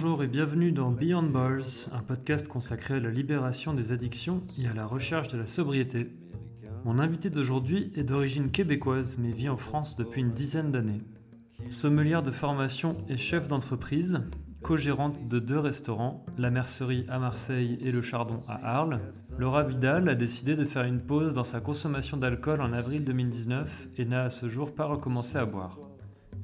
Bonjour et bienvenue dans Beyond Bars, un podcast consacré à la libération des addictions et à la recherche de la sobriété. Mon invité d'aujourd'hui est d'origine québécoise mais vit en France depuis une dizaine d'années. Sommelière de formation et chef d'entreprise, co-gérante de deux restaurants, la Mercerie à Marseille et le Chardon à Arles, Laura Vidal a décidé de faire une pause dans sa consommation d'alcool en avril 2019 et n'a à ce jour pas recommencé à boire.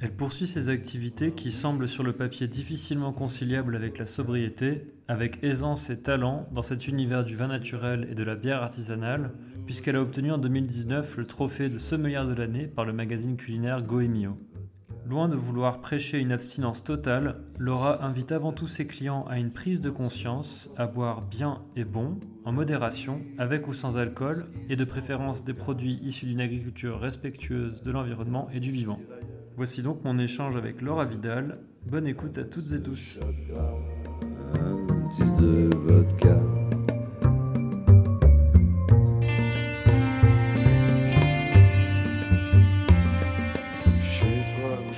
Elle poursuit ses activités qui semblent sur le papier difficilement conciliables avec la sobriété, avec aisance et talent dans cet univers du vin naturel et de la bière artisanale, puisqu'elle a obtenu en 2019 le trophée de sommelière de l'année par le magazine culinaire Goemio. Loin de vouloir prêcher une abstinence totale, Laura invite avant tout ses clients à une prise de conscience, à boire bien et bon, en modération, avec ou sans alcool, et de préférence des produits issus d'une agriculture respectueuse de l'environnement et du vivant. Voici donc mon échange avec Laura Vidal. Bonne écoute à toutes et tous.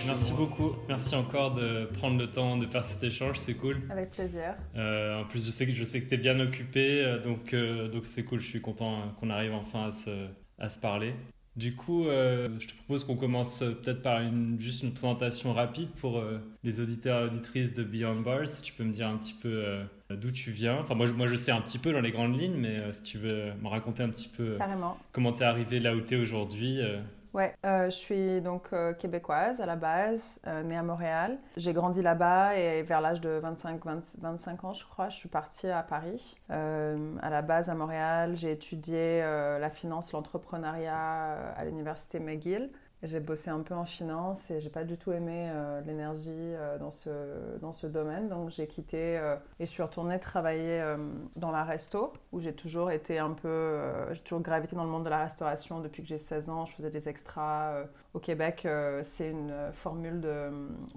Merci beaucoup. Merci encore de prendre le temps de faire cet échange. C'est cool. Avec plaisir. Euh, en plus, je sais que, je sais que tu es bien occupé. Euh, donc, euh, donc c'est cool. Je suis content qu'on arrive enfin à se, à se parler. Du coup, euh, je te propose qu'on commence euh, peut-être par une, juste une présentation rapide pour euh, les auditeurs et auditrices de Beyond Bars. Si tu peux me dire un petit peu d'où tu viens. Enfin, moi, moi, je sais un petit peu dans les grandes lignes, mais si tu veux me raconter un petit peu comment tu es arrivé là où tu es aujourd'hui. Ouais, euh, je suis donc euh, québécoise à la base, euh, née à Montréal. J'ai grandi là-bas et vers l'âge de 25, 25 ans, je crois, je suis partie à Paris. à la base à Montréal, j'ai étudié la finance, l'entrepreneuriat à l'université McGill. J'ai bossé un peu en finance et j'ai pas du tout aimé euh, l'énergie euh, dans, ce, dans ce domaine. Donc j'ai quitté euh, et je suis retournée travailler dans la resto où j'ai toujours été un peu. j'ai toujours gravité dans le monde de la restauration depuis que j'ai 16 ans. Je faisais des extras. Au Québec, c'est une formule de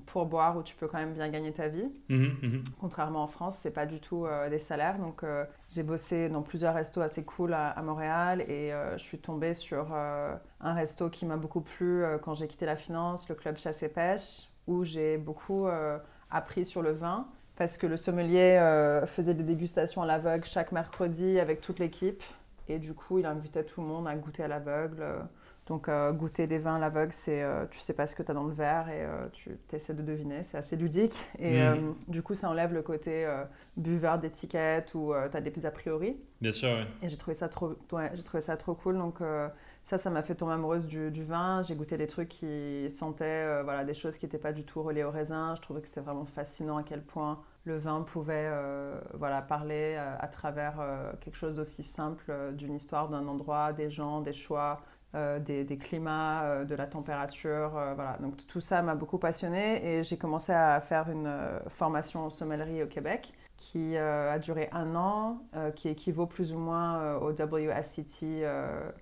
pourboire où tu peux quand même bien gagner ta vie. Mmh mmh Contrairement en France, c'est pas du tout des salaires. Donc j'ai bossé dans plusieurs restos assez cool à, Montréal et euh, je suis tombée sur euh, un resto qui m'a beaucoup plu euh, quand j'ai quitté la finance, le club chasse et pêche, où j'ai beaucoup appris sur le vin parce que le sommelier faisait des dégustations à l'aveugle chaque mercredi avec toute l'équipe et du coup il invitait tout le monde à goûter à l'aveugle. Donc euh, goûter des vins à l'aveugle, c'est euh, tu sais pas ce que tu as dans le verre et euh, tu essaies de deviner, c'est assez ludique. Et mm. du coup, ça enlève le côté buveur d'étiquette ou tu as des a priori. Bien sûr, oui. Et j'ai trouvé, ça trop, j'ai trouvé ça trop cool. Donc ça, ça m'a fait tomber amoureuse du, du vin. J'ai goûté des trucs qui sentaient voilà, des choses qui n'étaient pas du tout reliées au raisin. Je trouvais que c'était vraiment fascinant à quel point le vin pouvait voilà, parler à travers quelque chose d'aussi simple d'une histoire d'un endroit, des gens, des choix. Euh, des, climats, euh, de la température. Euh, voilà. Donc tout ça m'a beaucoup passionnée et j'ai commencé à faire une formation en sommellerie au Québec qui a duré un an, qui équivaut plus ou moins au WSET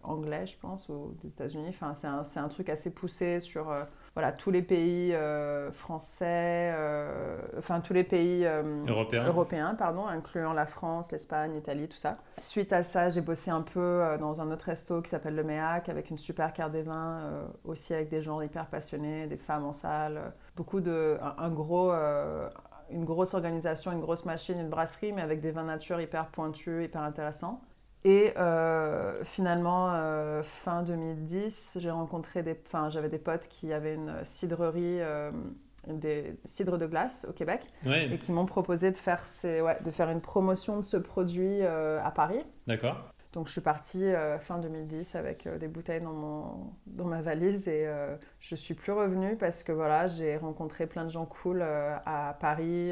anglais, je pense, aux États-Unis. Enfin, c'est un, un, truc assez poussé sur voilà, tous les pays euh, français, euh, enfin tous les pays euh, européens. pardon, incluant la France, l'Espagne, l'Italie, tout ça. Suite à ça, j'ai bossé un peu dans un autre resto qui s'appelle le MEAC avec une super carte des vins, aussi avec des gens hyper passionnés, des femmes en salle, beaucoup de, un, gros, une grosse organisation, une grosse machine, une brasserie, mais avec des vins nature hyper pointus, hyper intéressants. Et euh, finalement, euh, fin 2010, j'ai rencontré des, enfin, j'avais des potes qui avaient une cidrerie, euh, des cidres de glace au Québec, et qui m'ont proposé de faire, ces, ouais, de faire une promotion de ce produit à Paris. D'accord. Donc je suis partie euh, fin 2010 avec euh, des bouteilles dans, mon, dans ma valise et euh, je suis plus revenue parce que voilà, j'ai rencontré plein de gens cool à Paris.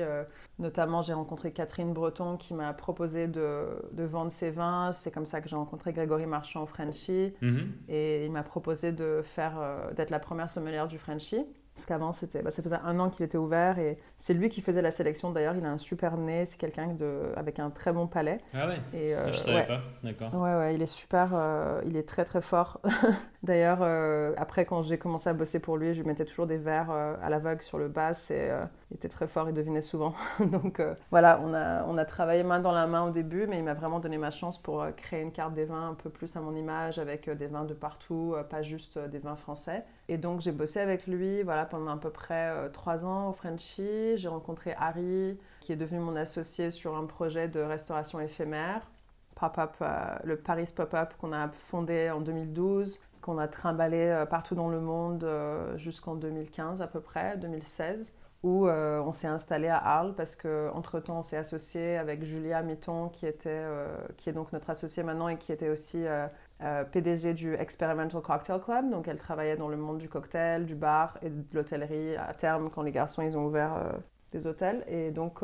notamment, j'ai rencontré Catherine Breton qui m'a proposé de, de, vendre ses vins. C'est comme ça que j'ai rencontré Grégory Marchand au Frenchy. Mhm. Et il m'a proposé de faire, d'être la première sommelière du Frenchy. Parce qu'avant, c'était, bah, ça faisait un an qu'il était ouvert et c'est lui qui faisait la sélection. D'ailleurs, il a un super nez, c'est quelqu'un de, avec un très bon palais. Ah ouais et, euh, Je savais pas, d'accord. Ouais, ouais, il est super, euh, il est très très fort. D'ailleurs, euh, après, quand j'ai commencé à bosser pour lui, je lui mettais toujours des verres à l'aveugle sur le bas et, Il était très fort, il devinait souvent. Donc euh, voilà, on a, on a travaillé main dans la main au début, mais il m'a vraiment donné ma chance pour euh, créer une carte des vins un peu plus à mon image, avec des vins de partout, pas juste des vins français. Et donc j'ai bossé avec lui voilà, pendant à peu près trois ans au Frenchy. J'ai rencontré Harry, qui est devenu mon associé sur un projet de restauration éphémère. Pop-up, le Paris Pop-up qu'on a fondé en 2012 qu'on a trimballé euh, partout dans le monde euh, jusqu'en 2015 à peu près, 2016 où euh, on s'est installé à Arles parce qu'entre-temps on s'est associé avec Julia Mitton qui, était, qui est donc notre associée maintenant et qui était aussi PDG du Experimental Cocktail Club. Donc elle travaillait dans le monde du cocktail, du bar et de l'hôtellerie à terme quand les garçons ils ont ouvert des hôtels. Et donc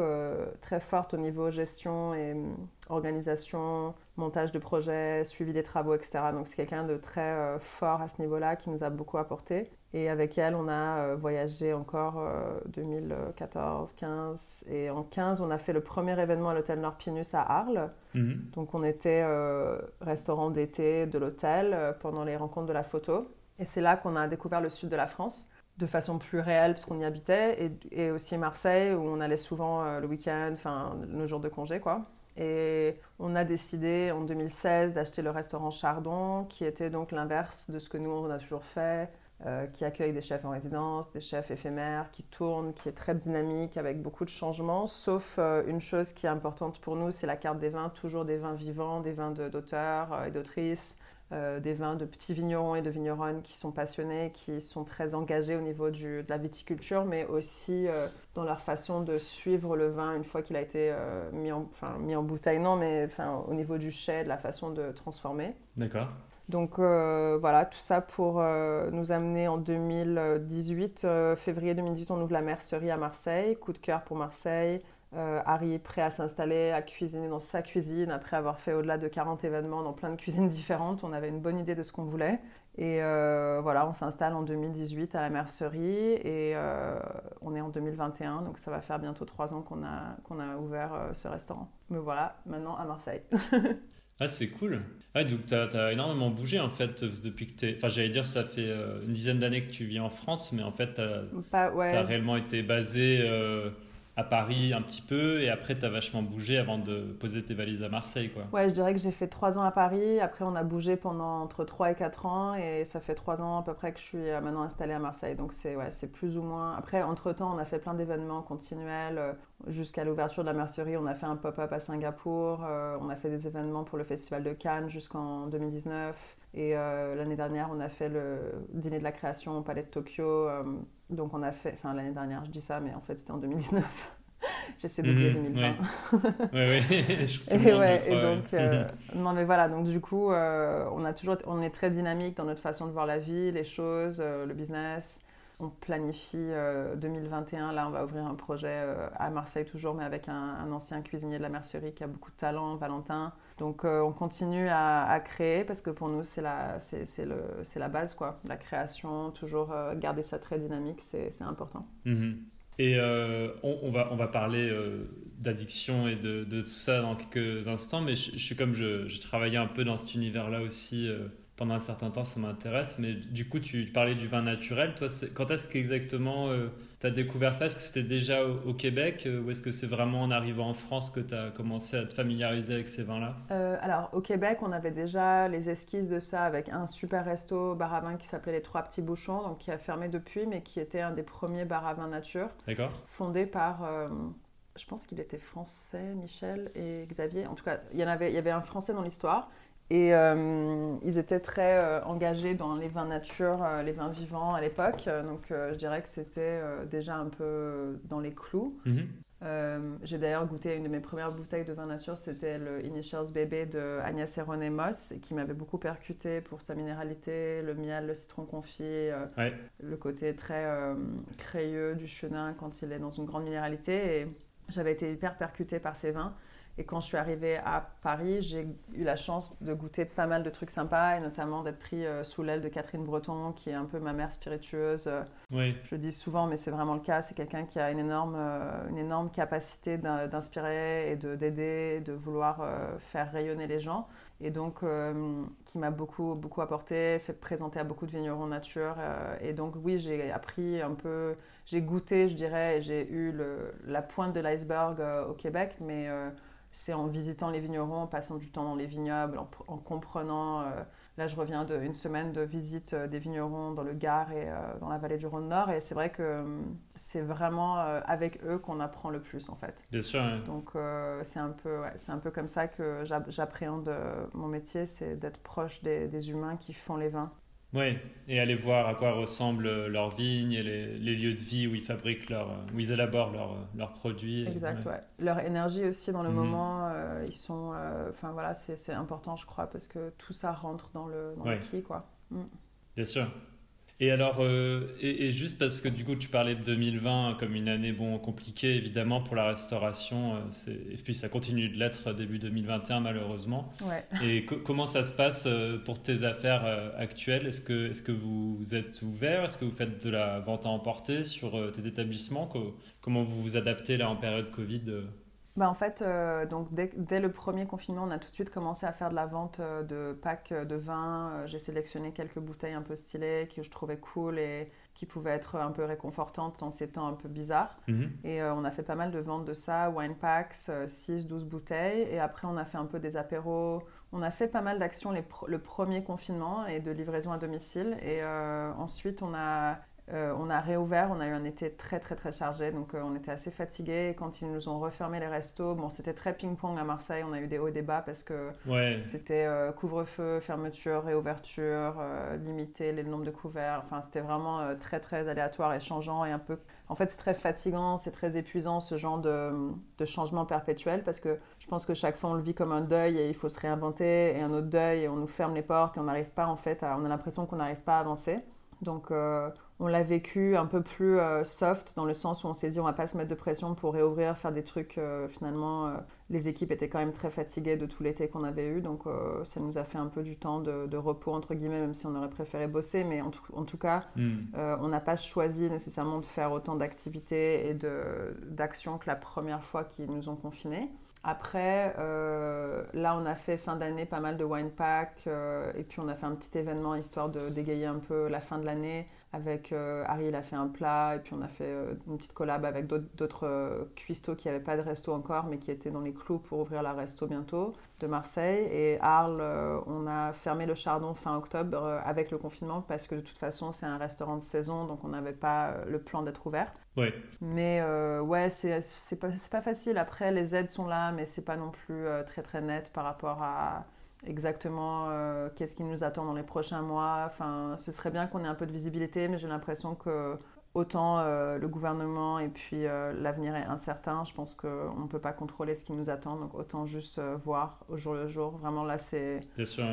très forte au niveau gestion et hum, organisation, montage de projets, suivi des travaux, etc. Donc c'est quelqu'un de très euh, fort à ce niveau-là qui nous a beaucoup apporté. Et avec elle, on a euh, voyagé encore 2014, euh, 15. Et en 15, on a fait le premier événement à l'hôtel Nord Pinus à Arles. Mhm. Donc on était restaurant d'été de l'hôtel pendant les rencontres de la photo. Et c'est là qu'on a découvert le sud de la France de façon plus réelle parce qu'on y habitait. Et, et, aussi Marseille où on allait souvent le week-end, enfin nos jours de congé quoi. Et on a décidé en 2016 d'acheter le restaurant Chardon, qui était donc l'inverse de ce que nous, on a toujours fait, euh, qui accueille des chefs en résidence, des chefs éphémères, qui tourne, qui est très dynamique, avec beaucoup de changements, sauf euh, une chose qui est importante pour nous, c'est la carte des vins, toujours des vins vivants, des vins d'auteurs euh, et d'autrices, euh, des vins de petits vignerons et de vigneronnes qui sont passionnés, qui sont très engagés au niveau de la viticulture, mais aussi euh, dans leur façon de suivre le vin une fois qu'il a été euh, mis, en, mis en bouteille, non, mais au niveau du chai, de la façon de transformer. D'accord. Donc voilà, tout ça pour nous amener en 2018, février 2018, on ouvre la mercerie à Marseille, coup de cœur pour Marseille. Euh, Harry est prêt à s'installer, à cuisiner dans sa cuisine, après avoir fait au-delà de 40 événements dans plein de cuisines différentes. On avait une bonne idée de ce qu'on voulait. Et euh, voilà, on s'installe en 2018 à la mercerie et euh, on est en 2021, donc ça va faire bientôt trois ans qu'on a, qu'on a ouvert ce restaurant. Mais voilà, maintenant à Marseille. ah, c'est cool. Ah, donc tu as, énormément bougé en fait depuis que tu Enfin, j'allais dire, ça fait une dizaine d'années que tu vis en France, mais en fait, tu as, ouais. as, réellement été basé à Paris un petit peu et après tu as vachement bougé avant de poser tes valises à Marseille quoi. Ouais, je dirais que j'ai fait trois ans à Paris, après on a bougé pendant entre 3 et 4 ans et ça fait trois ans à peu près que je suis euh, maintenant installée à Marseille. Donc c'est ouais, c'est plus ou moins après entre-temps, on a fait plein d'événements continuels euh, jusqu'à l'ouverture de la mercerie, on a fait un pop-up à Singapour, euh, on a fait des événements pour le festival de Cannes jusqu'en 2019 et l'année dernière, on a fait le dîner de la création au Palais de Tokyo donc on a fait, enfin l'année dernière je dis ça, mais en fait c'était en 2019. J'essaie d'oublier 2020. Oui, oui, et, ouais, et donc, euh, mhm. non mais voilà, donc du coup, euh, on, a toujours, on est très dynamique dans notre façon de voir la vie, les choses, euh, le business. On planifie 2021, là on va ouvrir un projet à Marseille toujours, mais avec un, un, ancien cuisinier de la mercerie qui a beaucoup de talent, Valentin. Donc euh, on continue à, créer parce que pour nous c'est la, c'est, le, la base, quoi. La création, toujours euh, garder ça très dynamique, c'est, important. Mhm. Et euh, on, va, on va parler d'addiction et de, de, tout ça dans quelques instants, mais je, suis comme je, je, travaillais un peu dans cet univers-là aussi pendant un certain temps, ça m'intéresse. Mais du coup, tu, parlais du vin naturel. Toi, quand est-ce qu'exactement euh, tu as découvert ça? Est-ce que c'était déjà au, Québec euh, ou est-ce que c'est vraiment en arrivant en France que tu as commencé à te familiariser avec ces vins-là? Euh, Alors, au Québec, on avait déjà les esquisses de ça avec un super resto bar à vin qui s'appelait Les Trois Petits Bouchons, donc qui a fermé depuis, mais qui était un des premiers bar à vin nature. D'accord. Fondé par je pense qu'il était français, Michel et Xavier. En tout cas, il y, en avait, il y avait un français dans l'histoire. Et euh, ils étaient très euh, engagés dans les vins nature, euh, les vins vivants à l'époque. Donc je dirais que c'était déjà un peu dans les clous. Mhm. J'ai d'ailleurs goûté une de mes premières bouteilles de vin nature, c'était le Initials Bébé de Agnès Heron Moss, qui m'avait beaucoup percuté pour sa minéralité, le miel, le citron confit, le côté très crayeux du chenin quand il est dans une grande minéralité. Et j'avais été hyper percutée par ces vins. Et quand je suis arrivée à Paris, j'ai eu la chance de goûter pas mal de trucs sympas, et notamment d'être pris euh, sous l'aile de Catherine Breton, qui est un peu ma mère spiritueuse. Oui. Je le dis souvent, mais c'est vraiment le cas. C'est quelqu'un qui a une énorme, euh, une énorme capacité d'inspirer et d'aider, de, vouloir euh, faire rayonner les gens. Et donc, qui m'a beaucoup, beaucoup apporté, fait présenter à beaucoup de vignerons nature. et donc, oui, j'ai appris un peu, j'ai goûté, je dirais, j'ai eu le, la pointe de l'iceberg au Québec, mais c'est en visitant les vignerons, en passant du temps dans les vignobles, en, comprenant. Euh, là, je reviens d'une semaine de visite euh, des vignerons dans le Gard et euh, dans la vallée du Rhône-Nord. Et c'est vrai que c'est vraiment avec eux qu'on apprend le plus, en fait. Bien sûr. Donc, c'est un, peu, un peu comme ça que j'appréhende mon métier c'est d'être proche des, des humains qui font les vins. Oui, et aller voir à quoi ressemblent leurs vignes et les, lieux de vie où ils fabriquent leur, où ils élaborent leurs produits. Exact, ouais. Leur énergie aussi dans le mhm. moment, euh, ils sont, euh, enfin voilà, c'est important, je crois, parce que tout ça rentre dans le, dans le qui, quoi. Mm. Bien sûr. Et alors, euh, et, juste parce que du coup, tu parlais de 2020 comme une année bon compliquée évidemment pour la restauration, euh, et puis ça continue de l'être début 2021 malheureusement. Ouais. Et comment ça se passe euh, pour tes affaires actuelles? Est-ce que, est-ce que vous êtes ouvert? Est-ce que vous faites de la vente à emporter sur tes établissements? Comment vous vous adaptez là en période Covid bah en fait, euh, donc dès, le premier confinement, on a tout de suite commencé à faire de la vente euh, de packs de vin. Euh, j'ai sélectionné quelques bouteilles un peu stylées que je trouvais cool et qui pouvaient être un peu réconfortantes dans ces temps un peu bizarres. Mhm. Et on a fait pas mal de ventes de ça, wine packs, 6, 12 bouteilles. Et après, on a fait un peu des apéros. On a fait pas mal d'actions le premier confinement et de livraison à domicile. Et ensuite, on a euh, on a réouvert, on a eu un été très très très chargé, donc euh, on était assez fatigués. Quand ils nous ont refermé les restos, bon, c'était très ping-pong à Marseille, on a eu des hauts et des bas parce que c'était euh, couvre-feu, fermeture, réouverture, limiter le nombre de couverts. Enfin, c'était vraiment très très aléatoire et changeant et un peu. En fait, c'est très fatigant, c'est très épuisant ce genre de, de, changement perpétuel parce que je pense que chaque fois on le vit comme un deuil et il faut se réinventer et un autre deuil et on nous ferme les portes et on n'arrive pas en fait à, on a l'impression qu'on n'arrive pas à avancer. Donc on l'a vécu un peu plus euh, soft dans le sens où on s'est dit on va pas se mettre de pression pour réouvrir, faire des trucs. Euh, finalement, euh, les équipes étaient quand même très fatiguées de tout l'été qu'on avait eu, donc ça nous a fait un peu du temps de, repos entre guillemets, même si on aurait préféré bosser. Mais en tout, cas, hmm. on n'a pas choisi nécessairement de faire autant d'activités et d'actions que la première fois qu'ils nous ont confinés. Après, là, on a fait fin d'année pas mal de wine pack et puis on a fait un petit événement histoire de dégayer un peu la fin de l'année avec euh, Harry, il a fait un plat, et puis on a fait euh, une petite collab avec d'autres euh, cuistots qui n'avaient pas de resto encore, mais qui étaient dans les clous pour ouvrir la resto bientôt, de Marseille. Et Arles, on a fermé le Chardon fin octobre avec le confinement, parce que de toute façon, c'est un restaurant de saison, donc on n'avait pas le plan d'être ouvert. Ouais. Mais ouais, c'est pas, pas facile. Après, les aides sont là, mais c'est pas non plus très très net par rapport à exactement euh, qu'est-ce qui nous attend dans les prochains mois. Enfin, ce serait bien qu'on ait un peu de visibilité, mais j'ai l'impression que autant euh, le gouvernement et puis euh, l'avenir est incertain. Je pense qu'on ne peut pas contrôler ce qui nous attend, donc autant juste voir au jour le jour. Vraiment là, c'est... Bien sûr,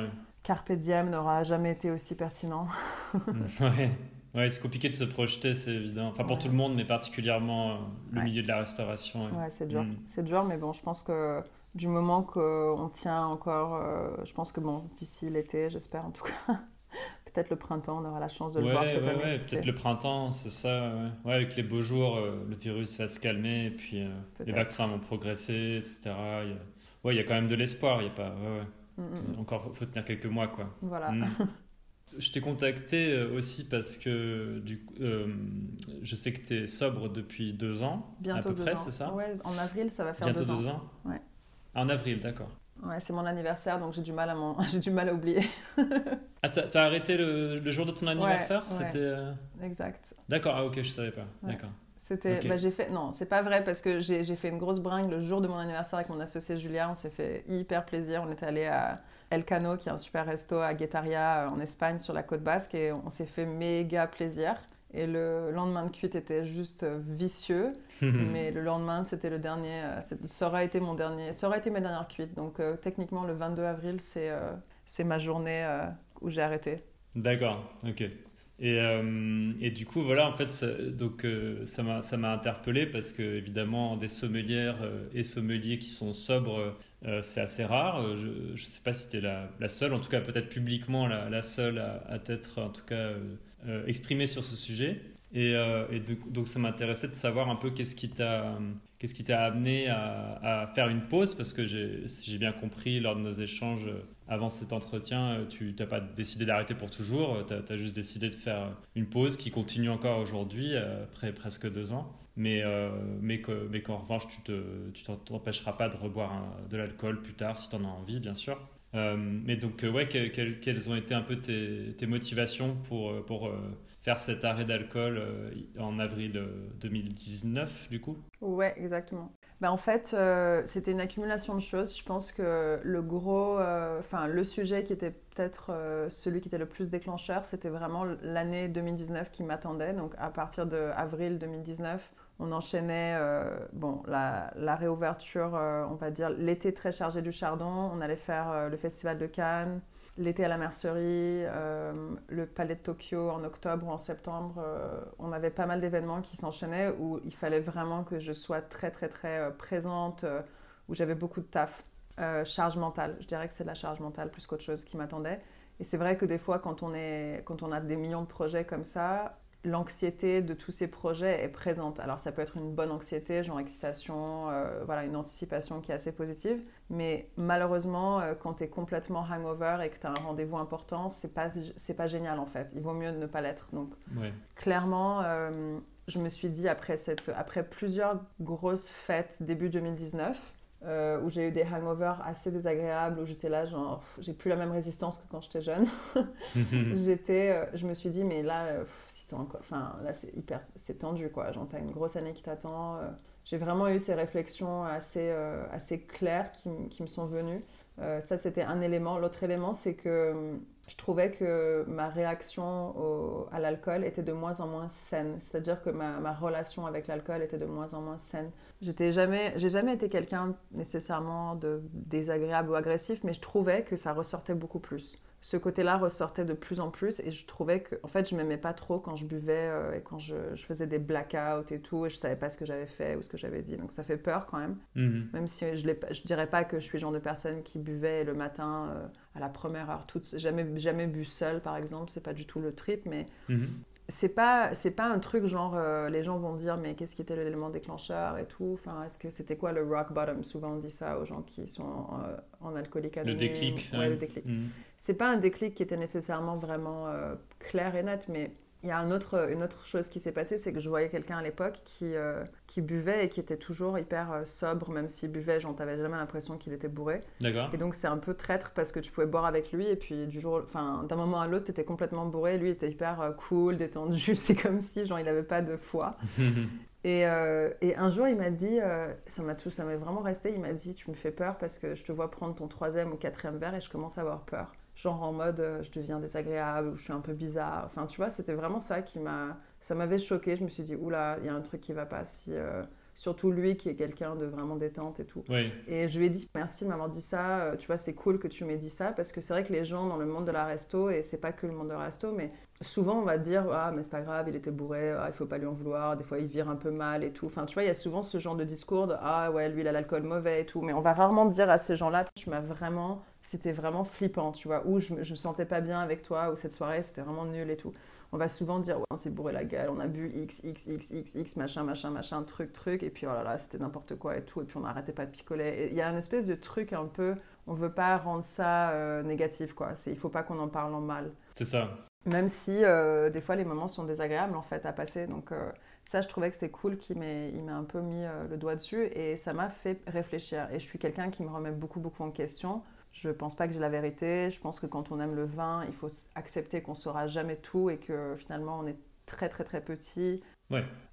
Carpe diem n'aura jamais été aussi pertinent. ouais. Ouais, c'est compliqué de se projeter, c'est évident. Enfin, pour tout le monde, mais particulièrement le milieu de la restauration. Ouais, c'est dur. Mm. C'est dur, mais bon, je pense que du moment qu'on tient encore, euh, je pense que bon, d'ici l'été, j'espère en tout cas, peut-être le printemps, on aura la chance de le voir cette ouais, Ouais, peut-être le printemps, c'est ça. Ouais. avec les beaux jours, euh, le virus va se calmer et puis euh, les vaccins vont progresser, etc. Ouais, il y a quand même de l'espoir. Il y a pas. Mm, mm. Encore, faut tenir quelques mois, quoi. Voilà. Mm. Je t'ai contacté aussi parce que du je sais que tu es sobre depuis deux ans, Bientôt à peu près, c'est ça Ouais, en avril, ça va faire Bientôt deux ans. Deux ans. Ouais. En avril, d'accord. Ouais, c'est mon anniversaire, donc j'ai du mal à, j'ai du mal à oublier. ah, t'as, arrêté le, jour de ton anniversaire? C'était. Euh, exact. D'accord, ah ok, je savais pas. D'accord. C'était, bah, j'ai fait, non, c'est pas vrai parce que j'ai, fait une grosse bringue le jour de mon anniversaire avec mon associé Julia. On s'est fait hyper plaisir. On est allé à El Cano, qui est un super resto à Guetaria en Espagne sur la côte basque, et on s'est fait méga plaisir. Et le lendemain de cuite était juste euh, vicieux. mais le lendemain, c'était le dernier. Euh, ça aurait été mon dernier. Ça aurait été ma dernière cuite. Donc euh, techniquement, le 22 avril, c'est c'est ma journée où j'ai arrêté. D'accord, ok. Et, et, du coup, voilà, en fait, ça, donc, euh, ça m'a interpellé parce que, évidemment, des sommelières et sommeliers qui sont sobres, c'est assez rare. Je ne sais pas si tu es la, la, seule, en tout cas, peut-être publiquement la, la, seule à, à t'être, en tout cas, exprimée sur ce sujet. Et, et donc, ça m'intéressait de savoir un peu qu'est-ce qui t'a amené à, faire une pause Parce que si j'ai bien compris lors de nos échanges euh, avant cet entretien, euh, tu n'as pas décidé d'arrêter pour toujours, euh, tu as, juste décidé de faire une pause qui continue encore aujourd'hui, après presque deux ans. Mais, mais, qu'en revanche, tu ne t'empêcheras pas de reboire de l'alcool plus tard si tu en as envie, bien sûr. Mais donc, ouais, quelles, ont été un peu tes, motivations pour, pour faire cet arrêt d'alcool euh, en avril 2019, euh, du coup? Ouais, exactement. Ben, en fait, euh, c'était une accumulation de choses. Je pense que le gros, enfin, le sujet qui était peut-être celui qui était le plus déclencheur, c'était vraiment l'année 2019 qui m'attendait. Donc, à partir de avril 2019, on enchaînait bon, la, réouverture, on va dire, l'été très chargé du Chardon. On allait faire le festival de Cannes l'été à la mercerie, euh, le palais de Tokyo en octobre ou en septembre, euh, on avait pas mal d'événements qui s'enchaînaient où il fallait vraiment que je sois très très très euh, présente, où j'avais beaucoup de taf. charge mentale, je dirais que c'est la charge mentale plus qu'autre chose qui m'attendait. Et c'est vrai que des fois, quand on, est, quand on a des millions de projets comme ça, l'anxiété de tous ces projets est présente. Alors ça peut être une bonne anxiété, genre excitation, euh, voilà, une anticipation qui est assez positive, mais malheureusement, euh, quand tu es complètement hangover et que tu as un rendez-vous important, c'est pas c'est pas génial en fait. Il vaut mieux ne pas l'être. Donc clairement, euh, je me suis dit après cette après plusieurs grosses fêtes début 2019 euh, où j'ai eu des hangovers assez désagréables, où j'étais là, genre, j'ai plus la même résistance que quand j'étais jeune. j'étais, euh, je me suis dit, mais là, euh, si enfin, là c'est hyper, c'est tendu, quoi. Genre, t'as une grosse année qui t'attend. j'ai vraiment eu ces réflexions assez, assez claires qui, qui, me sont venues. ça, c'était un élément. L'autre élément, c'est que je trouvais que ma réaction à l'alcool était de moins en moins saine. C'est-à-dire que ma, ma relation avec l'alcool était de moins en moins saine. J'étais jamais, j'ai jamais été quelqu'un nécessairement de désagréable ou agressif, mais je trouvais que ça ressortait beaucoup plus. Ce côté-là ressortait de plus en plus et je trouvais que, en fait, je m'aimais pas trop quand je buvais euh, et quand je, je, faisais des blackouts et tout et je savais pas ce que j'avais fait ou ce que j'avais dit. Donc ça fait peur quand même. Mhm. Même si je, je dirais pas que je suis le genre de personne qui buvait le matin euh, à la première heure, toute, jamais, jamais bu seul par exemple, c'est pas du tout le trip, mais mhm c'est pas c'est pas un truc genre euh, les gens vont dire mais qu'est-ce qui était l'élément déclencheur et tout. Enfin est-ce que c'était quoi le rock bottom? Souvent on dit ça aux gens qui sont en, euh, alcoolique le déclic ouais, le déclic. Mm. c'est pas un déclic qui était nécessairement vraiment euh, clair et net mais il y a un autre, une autre chose qui s'est passée, c'est que je voyais quelqu'un à l'époque qui, euh, qui buvait et qui était toujours hyper euh, sobre, même s'il buvait, j'en t'avais jamais l'impression qu'il était bourré. D'accord. Et donc c'est un peu traître parce que tu pouvais boire avec lui et puis du jour, enfin d'un moment à l'autre, tu étais complètement bourré, lui était hyper euh, cool, détendu, c'est comme si genre il n'avait pas de foi. et, et, un jour il m'a dit, ça m'a tout, ça m'est vraiment resté, il m'a dit tu me fais peur parce que je te vois prendre ton troisième ou quatrième verre et je commence à avoir peur genre en mode euh, je deviens désagréable ou je suis un peu bizarre. Enfin, tu vois, c'était vraiment ça qui m'a. Ça m'avait choqué. Je me suis dit, oula, il y a un truc qui va pas. Si, euh, Surtout lui qui est quelqu'un de vraiment détente et tout. Et je lui ai dit, merci de m'avoir dit ça. Euh, tu vois, c'est cool que tu m'aies dit ça parce que c'est vrai que les gens dans le monde de la resto, et c'est pas que le monde de la resto, mais souvent on va dire, ah, mais c'est pas grave, il était bourré, ah, il faut pas lui en vouloir. Des fois, il vire un peu mal et tout. Enfin, tu vois, il y a souvent ce genre de discours de, ah ouais, lui, il a l'alcool mauvais et tout. Mais on va rarement dire à ces gens-là, tu m'as vraiment c'était vraiment flippant, tu vois, ou je, me sentais pas bien avec toi, ou cette soirée c'était vraiment nul et tout. On va souvent dire, ouais, on s'est bourré la gueule, on a bu X, X, X, X, X, machin, machin, machin, truc, truc, et puis oh là là, c'était n'importe quoi et tout, et puis on n'arrêtait pas de picoler. Il y a une espèce de truc un peu, on veut pas rendre ça euh, négatif, quoi. Il faut pas qu'on en parle en mal. C'est ça. Même si euh, des fois les moments sont désagréables en fait à passer, donc. Euh, ça, je trouvais que c'est cool qu'il m'ait, il un peu mis le doigt dessus et ça m'a fait réfléchir. Et je suis quelqu'un qui me remet beaucoup, beaucoup en question. Je pense pas que j'ai la vérité. Je pense que quand on aime le vin, il faut accepter qu'on saura jamais tout et que finalement on est très très très petit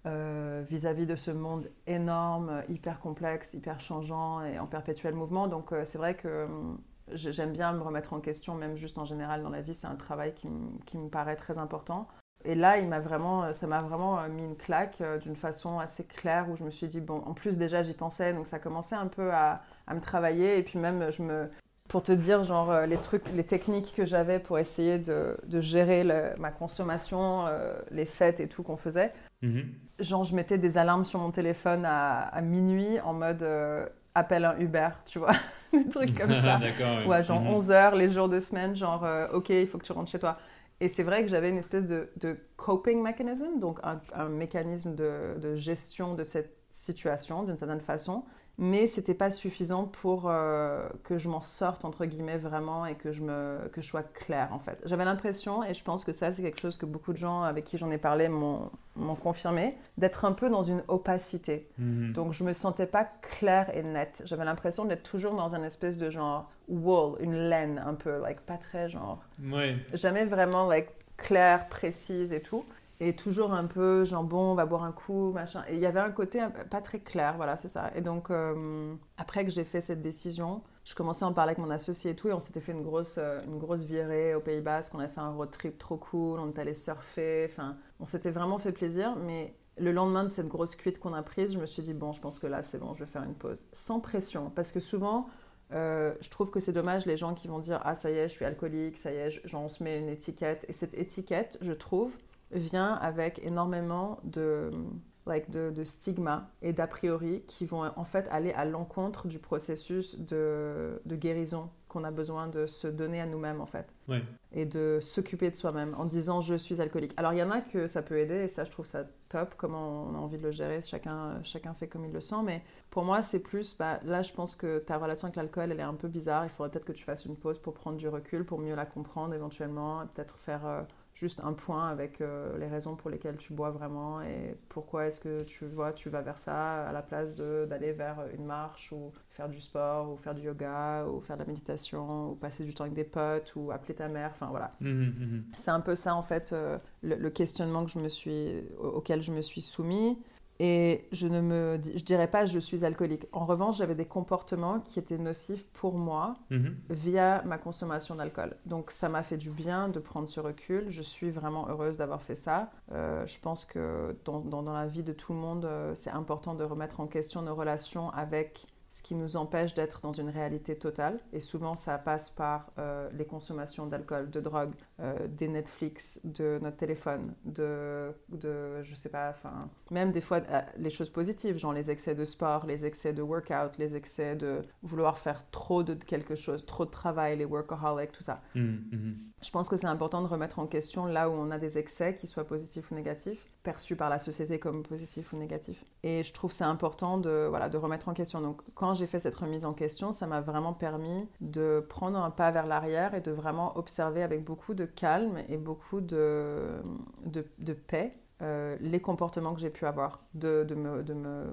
euh, vis-à-vis de ce monde énorme, hyper complexe, hyper changeant et en perpétuel mouvement. Donc euh, c'est vrai que hum, j'aime bien me remettre en question, même juste en général dans la vie. C'est un travail qui, qui, me paraît très important. Et là, il m'a vraiment, ça m'a vraiment euh, mis une claque d'une façon assez claire où je me suis dit, bon, en plus déjà j'y pensais, donc ça commençait un peu à, à me travailler. Et puis même, je me, pour te dire, genre, euh, les trucs, les techniques que j'avais pour essayer de, de gérer ma consommation, euh, les fêtes et tout qu'on faisait. Mhm. Genre, je mettais des alarmes sur mon téléphone à, à minuit en mode euh, appelle un Uber, tu vois, des trucs comme ça. D'accord. Ouais, genre 11 mhm. heures les jours de semaine, genre, ok, il faut que tu rentres chez toi. Et c'est vrai que j'avais une espèce de, de, coping mechanism, donc un, un mécanisme de, de gestion de cette situation d'une certaine façon mais c'était pas suffisant pour euh, que je m'en sorte entre guillemets vraiment et que je me que je sois claire en fait. J'avais l'impression et je pense que ça c'est quelque chose que beaucoup de gens avec qui j'en ai parlé m'ont confirmé d'être un peu dans une opacité. Mhm. Donc je me sentais pas claire et nette. J'avais l'impression d'être toujours dans un espèce de genre wool, une laine un peu like pas très genre jamais vraiment like claire, précise et tout et toujours un peu genre bon on va boire un coup machin. Et il y avait un côté pas très clair voilà c'est ça. Et donc euh, après que j'ai fait cette décision je commençais à en parler avec mon associé et tout et on s'était fait une grosse euh, une grosse virée au Pays Basque. On a fait un road trip trop cool on est allé surfer enfin on s'était vraiment fait plaisir. Mais le lendemain de cette grosse cuite qu'on a prise je me suis dit bon je pense que là c'est bon je vais faire une pause. Sans pression. Parce que souvent euh, je trouve que c'est dommage les gens qui vont dire ah ça y est je suis alcoolique ça y est genre on se met une étiquette. Et cette étiquette je trouve vient avec énormément de, like de, de stigmas et d'a priori qui vont en fait aller à l'encontre du processus de, de guérison qu'on a besoin de se donner à nous-mêmes en fait. Et de s'occuper de soi-même en disant je suis alcoolique. Alors il y en a que ça peut aider et ça je trouve ça top comment on a envie de le gérer, chacun, chacun fait comme il le sent. Mais pour moi c'est plus, bah, là je pense que ta relation avec l'alcool elle est un peu bizarre, il faudrait peut-être que tu fasses une pause pour prendre du recul, pour mieux la comprendre éventuellement, peut-être faire... Euh, juste un point avec euh, les raisons pour lesquelles tu bois vraiment et pourquoi est-ce que tu vois tu vas vers ça à la place d'aller vers une marche ou faire du sport ou faire du yoga ou faire de la méditation ou passer du temps avec des potes ou appeler ta mère enfin voilà mmh, mmh, mmh. c'est un peu ça en fait euh, le, questionnement que je me suis auquel je me suis soumis et je ne me je dirais pas je suis alcoolique. En revanche, j'avais des comportements qui étaient nocifs pour moi mhm. via ma consommation d'alcool. Donc ça m'a fait du bien de prendre ce recul. Je suis vraiment heureuse d'avoir fait ça. Euh, je pense que dans, dans, dans, la vie de tout le monde, euh, c'est important de remettre en question nos relations avec ce qui nous empêche d'être dans une réalité totale. Et souvent, ça passe par euh, les consommations d'alcool, de drogue, euh, des Netflix, de notre téléphone, de, de je sais pas, enfin, même des fois, euh, les choses positives, genre les excès de sport, les excès de workout, les excès de vouloir faire trop de quelque chose, trop de travail, les workaholics, tout ça. Mmh, mmh. Je pense que c'est important de remettre en question là où on a des excès, qu'ils soient positifs ou négatifs, perçus par la société comme positifs ou négatifs. Et je trouve c'est important de, voilà, de remettre en question. Donc, quand j'ai fait cette remise en question, ça m'a vraiment permis de prendre un pas vers l'arrière et de vraiment observer avec beaucoup de calme et beaucoup de, de, paix euh, les comportements que j'ai pu avoir, de, de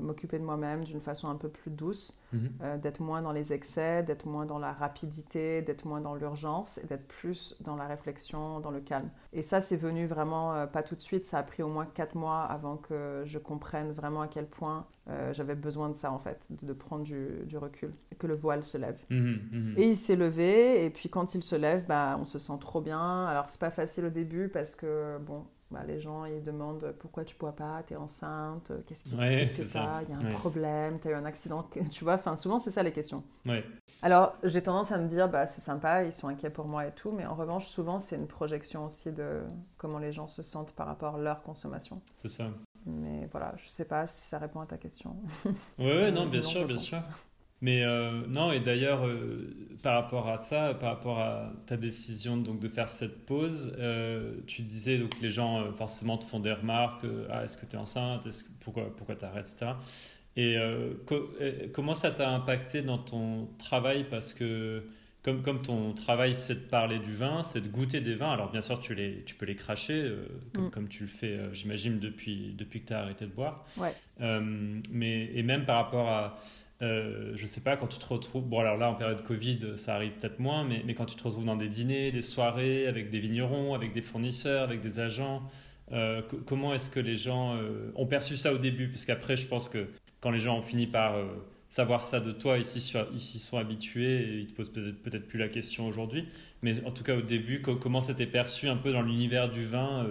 m'occuper de, moi-même d'une façon un peu plus douce, mhm. euh, d'être moins dans les excès, d'être moins dans la rapidité, d'être moins dans l'urgence et d'être plus dans la réflexion, dans le calme. Et ça, c'est venu vraiment euh, pas tout de suite, ça a pris au moins quatre mois avant que je comprenne vraiment à quel point j'avais besoin de ça en fait, de, prendre du, du, recul, que le voile se lève. Mhm, mhm. Et il s'est levé, et puis quand il se lève, bah, on se sent trop bien. Alors c'est pas facile au début parce que bon, bah, les gens ils demandent pourquoi tu bois pas, tu es enceinte, qu'est-ce qui qu'est-ce que ça, il y a un problème, tu as eu un accident, tu vois, enfin souvent c'est ça les questions. Alors j'ai tendance à me dire bah c'est sympa, ils sont inquiets pour moi et tout, mais en revanche souvent c'est une projection aussi de comment les gens se sentent par rapport à leur consommation. C'est ça. Mais voilà, je sais pas si ça répond à ta question. Oui, ouais, non, bien sûr, bien sûr. Mais euh, non, et d'ailleurs, euh, par rapport à ça, par rapport à ta décision donc, de faire cette pause, euh, tu disais donc les gens forcément te font des remarques ah, est-ce que tu es enceinte? Est-ce que, Pourquoi, pourquoi tu arrêtes etc. Et comment ça t'a impacté dans ton travail? Parce que comme, comme ton travail c'est de parler du vin, c'est de goûter des vins, alors bien sûr tu, les, tu peux les cracher, comme, mm. comme, tu le fais, j'imagine, depuis, depuis que tu as arrêté de boire. Ouais. mais, et même par rapport à euh, je sais pas, quand tu te retrouves, bon alors là en période Covid ça arrive peut-être moins, mais, mais, quand tu te retrouves dans des dîners, des soirées avec des vignerons, avec des fournisseurs, avec des agents, euh, comment est-ce que les gens euh, ont perçu ça au début? Parce qu'après je pense que quand les gens ont fini par savoir ça de toi, ils s'y sont habitués et ils te posent peut-être peut plus la question aujourd'hui. Mais en tout cas au début, comment c'était perçu un peu dans l'univers du vin,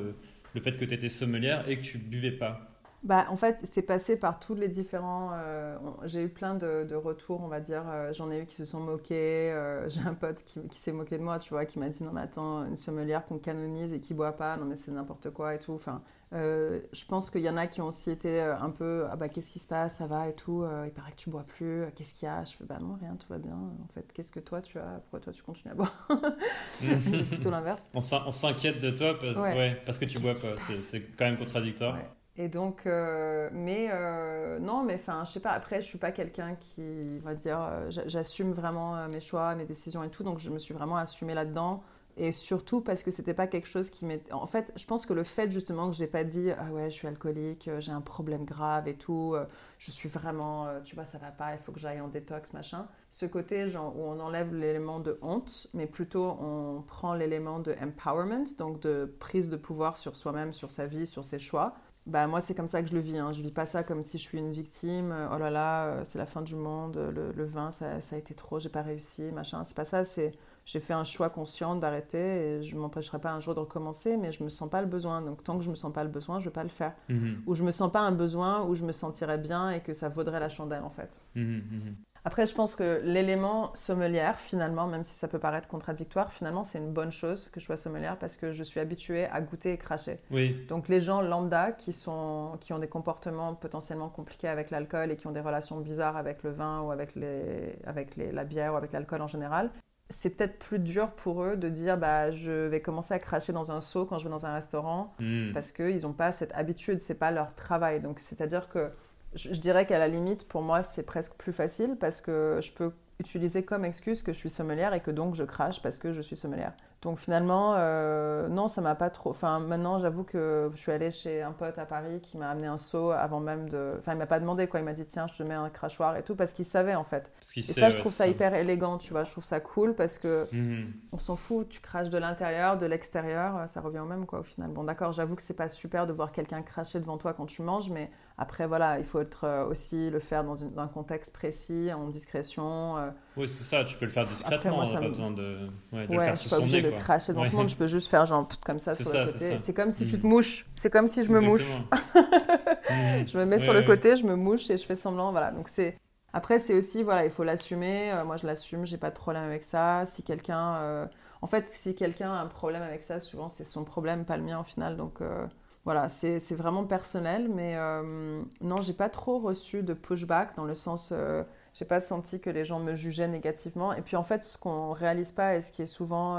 le fait que tu étais sommelière et que tu buvais pas? Bah, en fait, c'est passé par tous les différents. Euh, j'ai eu plein de, retours, on va dire. Euh, j'en ai eu qui se sont moqués. Euh, j'ai un pote qui, s'est moqué de moi, tu vois, qui m'a dit Non, mais attends, une sommelière qu'on canonise et qui boit pas, non, mais c'est n'importe quoi et tout. Enfin, je pense qu'il y en a qui ont aussi été un peu Ah, bah, qu'est-ce qui se passe Ça va et tout. il paraît que tu bois plus. Qu'est-ce qu'il y a Je fais Bah, non, rien, tout va bien. En fait, qu'est-ce que toi tu as Pourquoi toi tu continues à boire Plutôt l'inverse. On s'inquiète de toi parce, ouais. parce que tu bois pas. C'est quand même contradictoire. Et donc, euh, mais euh, non, mais enfin, je sais pas, après, je suis pas quelqu'un qui, va dire, euh, j'assume vraiment mes choix, mes décisions et tout, donc je me suis vraiment assumée là-dedans. Et surtout parce que c'était pas quelque chose qui m'est. En fait, je pense que le fait justement que j'ai pas dit, ah ouais, je suis alcoolique, j'ai un problème grave et tout, je suis vraiment, tu vois, ça va pas, il faut que j'aille en détox, machin. Ce côté, genre, où on enlève l'élément de honte, mais plutôt on prend l'élément de empowerment, donc de prise de pouvoir sur soi-même, sur sa vie, sur ses choix bah, moi, c'est comme ça que je le vis. Hein. Je vis pas ça comme si je suis une victime. Oh là là, euh, c'est la fin du monde. Le, vin, ça, ça, a été trop. J'ai pas réussi, machin. C'est pas ça. C'est j'ai fait un choix conscient d'arrêter et je m'empêcherai pas un jour de recommencer, mais je me sens pas le besoin. Donc tant que je me sens pas le besoin, je vais pas le faire. Mhm. Ou je me sens pas un besoin où je me sentirais bien et que ça vaudrait la chandelle en fait. Mhm, mhm. Après, je pense que l'élément sommelière, finalement, même si ça peut paraître contradictoire, finalement, c'est une bonne chose que je sois sommelière parce que je suis habituée à goûter et cracher. Oui. Donc, les gens lambda qui, sont, qui ont des comportements potentiellement compliqués avec l'alcool et qui ont des relations bizarres avec le vin ou avec, les, avec les, la bière ou avec l'alcool en général, c'est peut-être plus dur pour eux de dire bah, je vais commencer à cracher dans un seau quand je vais dans un restaurant hmm. parce qu'ils n'ont pas cette habitude, c'est pas leur travail. Donc, c'est-à-dire que je, dirais qu'à la limite, pour moi, c'est presque plus facile parce que je peux utiliser comme excuse que je suis sommelière et que donc je crache parce que je suis sommelière. Donc finalement, euh, non, ça m'a pas trop. Enfin, maintenant, j'avoue que je suis allée chez un pote à Paris qui m'a amené un seau avant même de. Enfin, il m'a pas demandé quoi. Il m'a dit tiens, je te mets un crachoir et tout parce qu'il savait en fait. et ça, je trouve ça, hyper élégant, tu vois. Je trouve ça cool parce que mhm. on s'en fout. Tu craches de l'intérieur, de l'extérieur, ça revient au même quoi au final. Bon, d'accord, j'avoue que c'est pas super de voir quelqu'un cracher devant toi quand tu manges, mais après voilà, il faut être euh, aussi le faire dans, un contexte précis, en discrétion. Euh. Oui, c'est ça. Tu peux le faire discrètement. Après, moi, pas besoin de, ouais, de le faire sous son nez cracher devant tout le monde, je peux juste faire genre comme ça sur le côté. C'est comme si tu te mm. mouches. C'est comme si je me mouche. Mm. je me mets sur le côté, je me mouche et je fais semblant. Voilà. Donc c'est. Après, c'est aussi, voilà, il faut l'assumer. Euh, moi, je l'assume, j'ai pas de problème avec ça. Si quelqu'un. Euh, en fait, si quelqu'un a un problème avec ça, souvent, c'est son problème, pas le mien, au final. Donc, euh, voilà, c'est vraiment personnel. Mais non, j'ai pas trop reçu de pushback dans le sens j'ai pas senti que les gens me jugeaient négativement. Et puis en fait, ce qu'on réalise pas et ce qui est souvent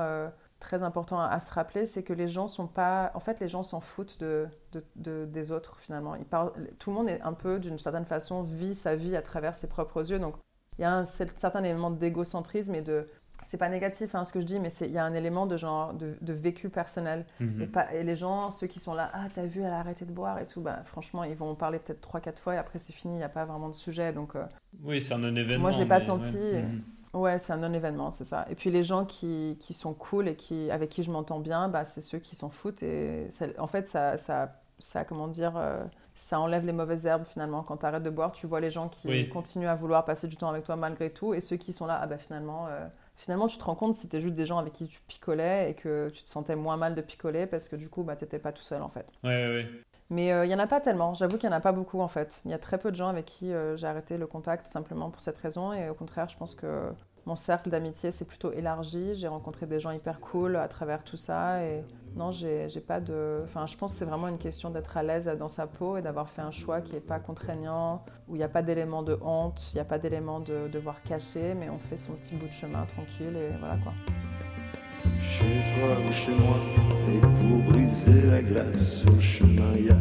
très important à, se rappeler, c'est que les gens sont pas. En fait, les gens s'en foutent de, de, des autres finalement. Tout le monde est un peu, d'une certaine façon, vit sa vie à travers ses propres yeux. Donc, il y a un certain élément d'égocentrisme et de. C'est pas négatif hein, ce que je dis, mais il y a un élément de genre de, de vécu personnel. Mhm. et, pas, et, les gens, ceux qui sont là, ah t'as vu, elle a arrêté de boire et tout, bah, franchement, ils vont parler peut-être 3-4 fois et après c'est fini, il n'y a pas vraiment de sujet. Donc, euh, oui, c'est un événement. Moi, je l'ai pas senti. Mhm. Ouais, c'est un non-événement, c'est ça. Et puis les gens qui, qui, sont cool et qui, avec qui je m'entends bien, bah, c'est ceux qui s'en foutent. Et en fait, ça, ça, ça, comment dire, euh, ça enlève les mauvaises herbes finalement. Quand tu arrêtes de boire, tu vois les gens qui continuent à vouloir passer du temps avec toi malgré tout. Et ceux qui sont là, ah bah finalement, euh, finalement tu te rends compte si c'était juste des gens avec qui tu picolais et que tu te sentais moins mal de picoler parce que du coup, bah, tu n'étais pas tout seul en fait. Ouais, ouais, ouais. Mais euh, il n'y en a pas tellement. J'avoue qu'il n'y en a pas beaucoup en fait. Il y a très peu de gens avec qui j'ai arrêté le contact simplement pour cette raison. Et au contraire, je pense que mon cercle d'amitié s'est plutôt élargi. J'ai rencontré des gens hyper cool à travers tout ça. Non, j'ai pas de. Enfin, je pense que c'est vraiment une question d'être à l'aise dans sa peau et d'avoir fait un choix qui n'est pas contraignant, où il n'y a pas d'élément de honte, il n'y a pas d'élément de devoir cacher, mais on fait son petit bout de chemin tranquille et voilà quoi. Chez toi ou chez moi, et pour briser la glace le chemin, y a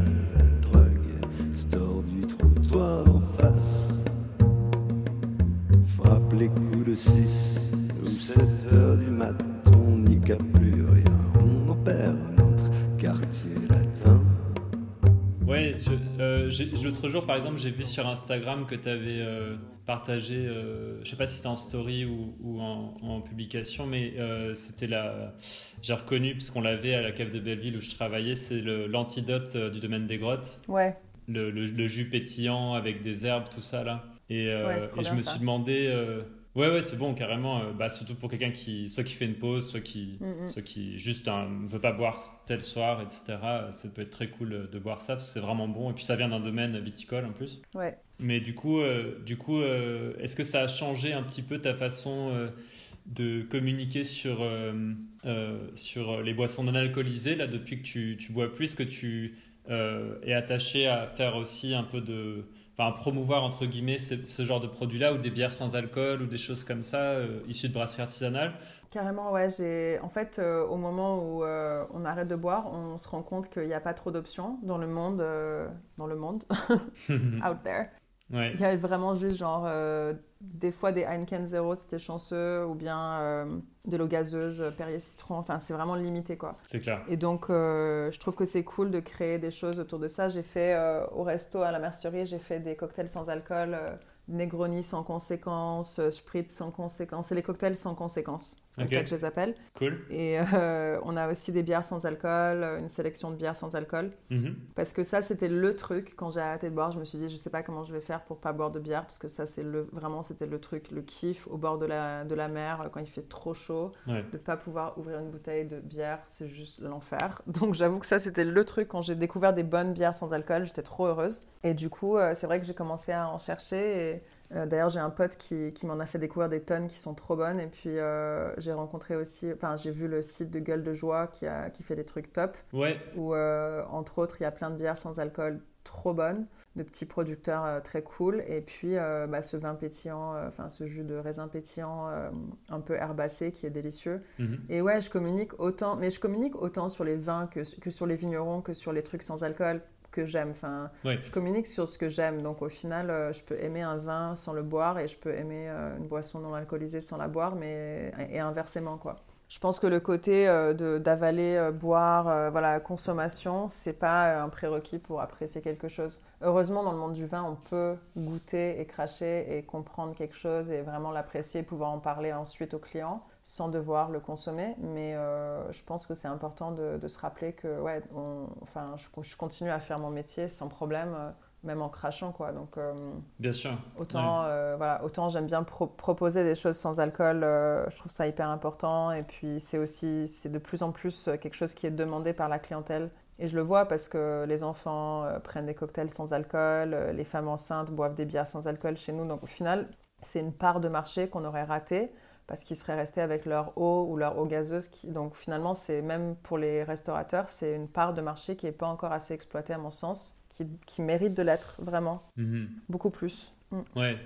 jour par exemple, j'ai vu sur Instagram que tu avais euh, partagé, euh, je sais pas si c'était en story ou, en, publication, mais c'était la. J'ai reconnu, puisqu'on l'avait à la cave de Belleville où je travaillais, c'est l'antidote du domaine des grottes. Ouais. Le, le, jus pétillant avec des herbes, tout ça là. Et, euh, je me suis demandé, euh, Ouais, ouais, c'est bon, carrément. bah, surtout pour quelqu'un qui, soit qui fait une pause, soit qui, mm, mm. soit qui juste ne hein, veut pas boire tel soir, etc. Ça peut être très cool de boire ça parce que c'est vraiment bon. Et puis ça vient d'un domaine viticole en plus. Ouais. Mais du coup, du coup est-ce que ça a changé un petit peu ta façon de communiquer sur, euh, euh, sur les boissons non alcoolisées, là, depuis que tu, tu bois plus, que tu euh, es attaché à faire aussi un peu de... Enfin, à promouvoir, entre guillemets, ce, genre de produits-là, ou des bières sans alcool, ou des choses comme ça, issues de brasseries artisanales Carrément, ouais. J'ai... En fait, au moment où on arrête de boire, on se rend compte qu'il n'y a pas trop d'options dans le monde, dans le monde, out there. Ouais. Il y a vraiment juste genre des fois des Heineken Zero, c'était chanceux, ou bien euh, de l'eau gazeuse, Perrier Citron, enfin c'est vraiment limité quoi. C'est clair. Et donc euh, je trouve que c'est cool de créer des choses autour de ça. J'ai fait euh, au resto à la mercerie, j'ai fait des cocktails sans alcool Negroni sans conséquence, euh, Spritz sans conséquence. C'est les cocktails sans conséquence. C'est comme ça que je les appelle. Cool. Et euh, on a aussi des bières sans alcool, une sélection de bières sans alcool. Mhm. Parce que ça, c'était le truc. Quand j'ai arrêté de boire, je me suis dit, je sais pas comment je vais faire pour pas boire de bière. Parce que ça, c'est le, vraiment, c'était le truc, le kiff au bord de la, de la mer, quand il fait trop chaud. Ouais. De pas pouvoir ouvrir une bouteille de bière, c'est juste l'enfer. Donc j'avoue que ça, c'était le truc. Quand j'ai découvert des bonnes bières sans alcool, j'étais trop heureuse. Et du coup, euh, c'est vrai que j'ai commencé à en chercher. Et euh, d'ailleurs, j'ai un pote qui, qui m'en a fait découvrir des tonnes qui sont trop bonnes. Et puis, euh, j'ai rencontré aussi, enfin, j'ai vu le site de Gueule de Joie qui, a, qui fait des trucs top. Ouais. Où, euh, entre autres, il y a plein de bières sans alcool trop bonnes, de petits producteurs très cool. Et puis, bah, ce vin pétillant, enfin, ce jus de raisin pétillant un peu herbacé qui est délicieux. Mhm. Et ouais, je communique autant, mais je communique autant sur les vins que, que sur les vignerons, que sur les trucs sans alcool que j'aime. Enfin, Je communique sur ce que j'aime. Donc au final, euh, je peux aimer un vin sans le boire et je peux aimer euh, une boisson non alcoolisée sans la boire, mais et inversement quoi. Je pense que le côté euh, d'avaler, boire, voilà, consommation, c'est pas un prérequis pour apprécier quelque chose. Heureusement, dans le monde du vin, on peut goûter et cracher et comprendre quelque chose et vraiment l'apprécier, pouvoir en parler ensuite aux clients sans devoir le consommer. Mais euh, je pense que c'est important de, se rappeler que ouais, enfin, je, continue à faire mon métier sans problème, euh, même en crachant. Quoi. Donc, euh, bien sûr. Autant, voilà, autant j'aime bien proposer des choses sans alcool, je trouve ça hyper important. Et puis c'est aussi c'est de plus en plus quelque chose qui est demandé par la clientèle. Et je le vois parce que les enfants prennent des cocktails sans alcool, les femmes enceintes boivent des bières sans alcool chez nous. Donc au final, c'est une part de marché qu'on aurait ratée parce qu'ils seraient restés avec leur eau ou leur eau gazeuse. Donc finalement, c'est même pour les restaurateurs, c'est une part de marché qui n'est pas encore assez exploitée à mon sens, qui, mérite de l'être vraiment, mhm. beaucoup plus. Mm. Ouais.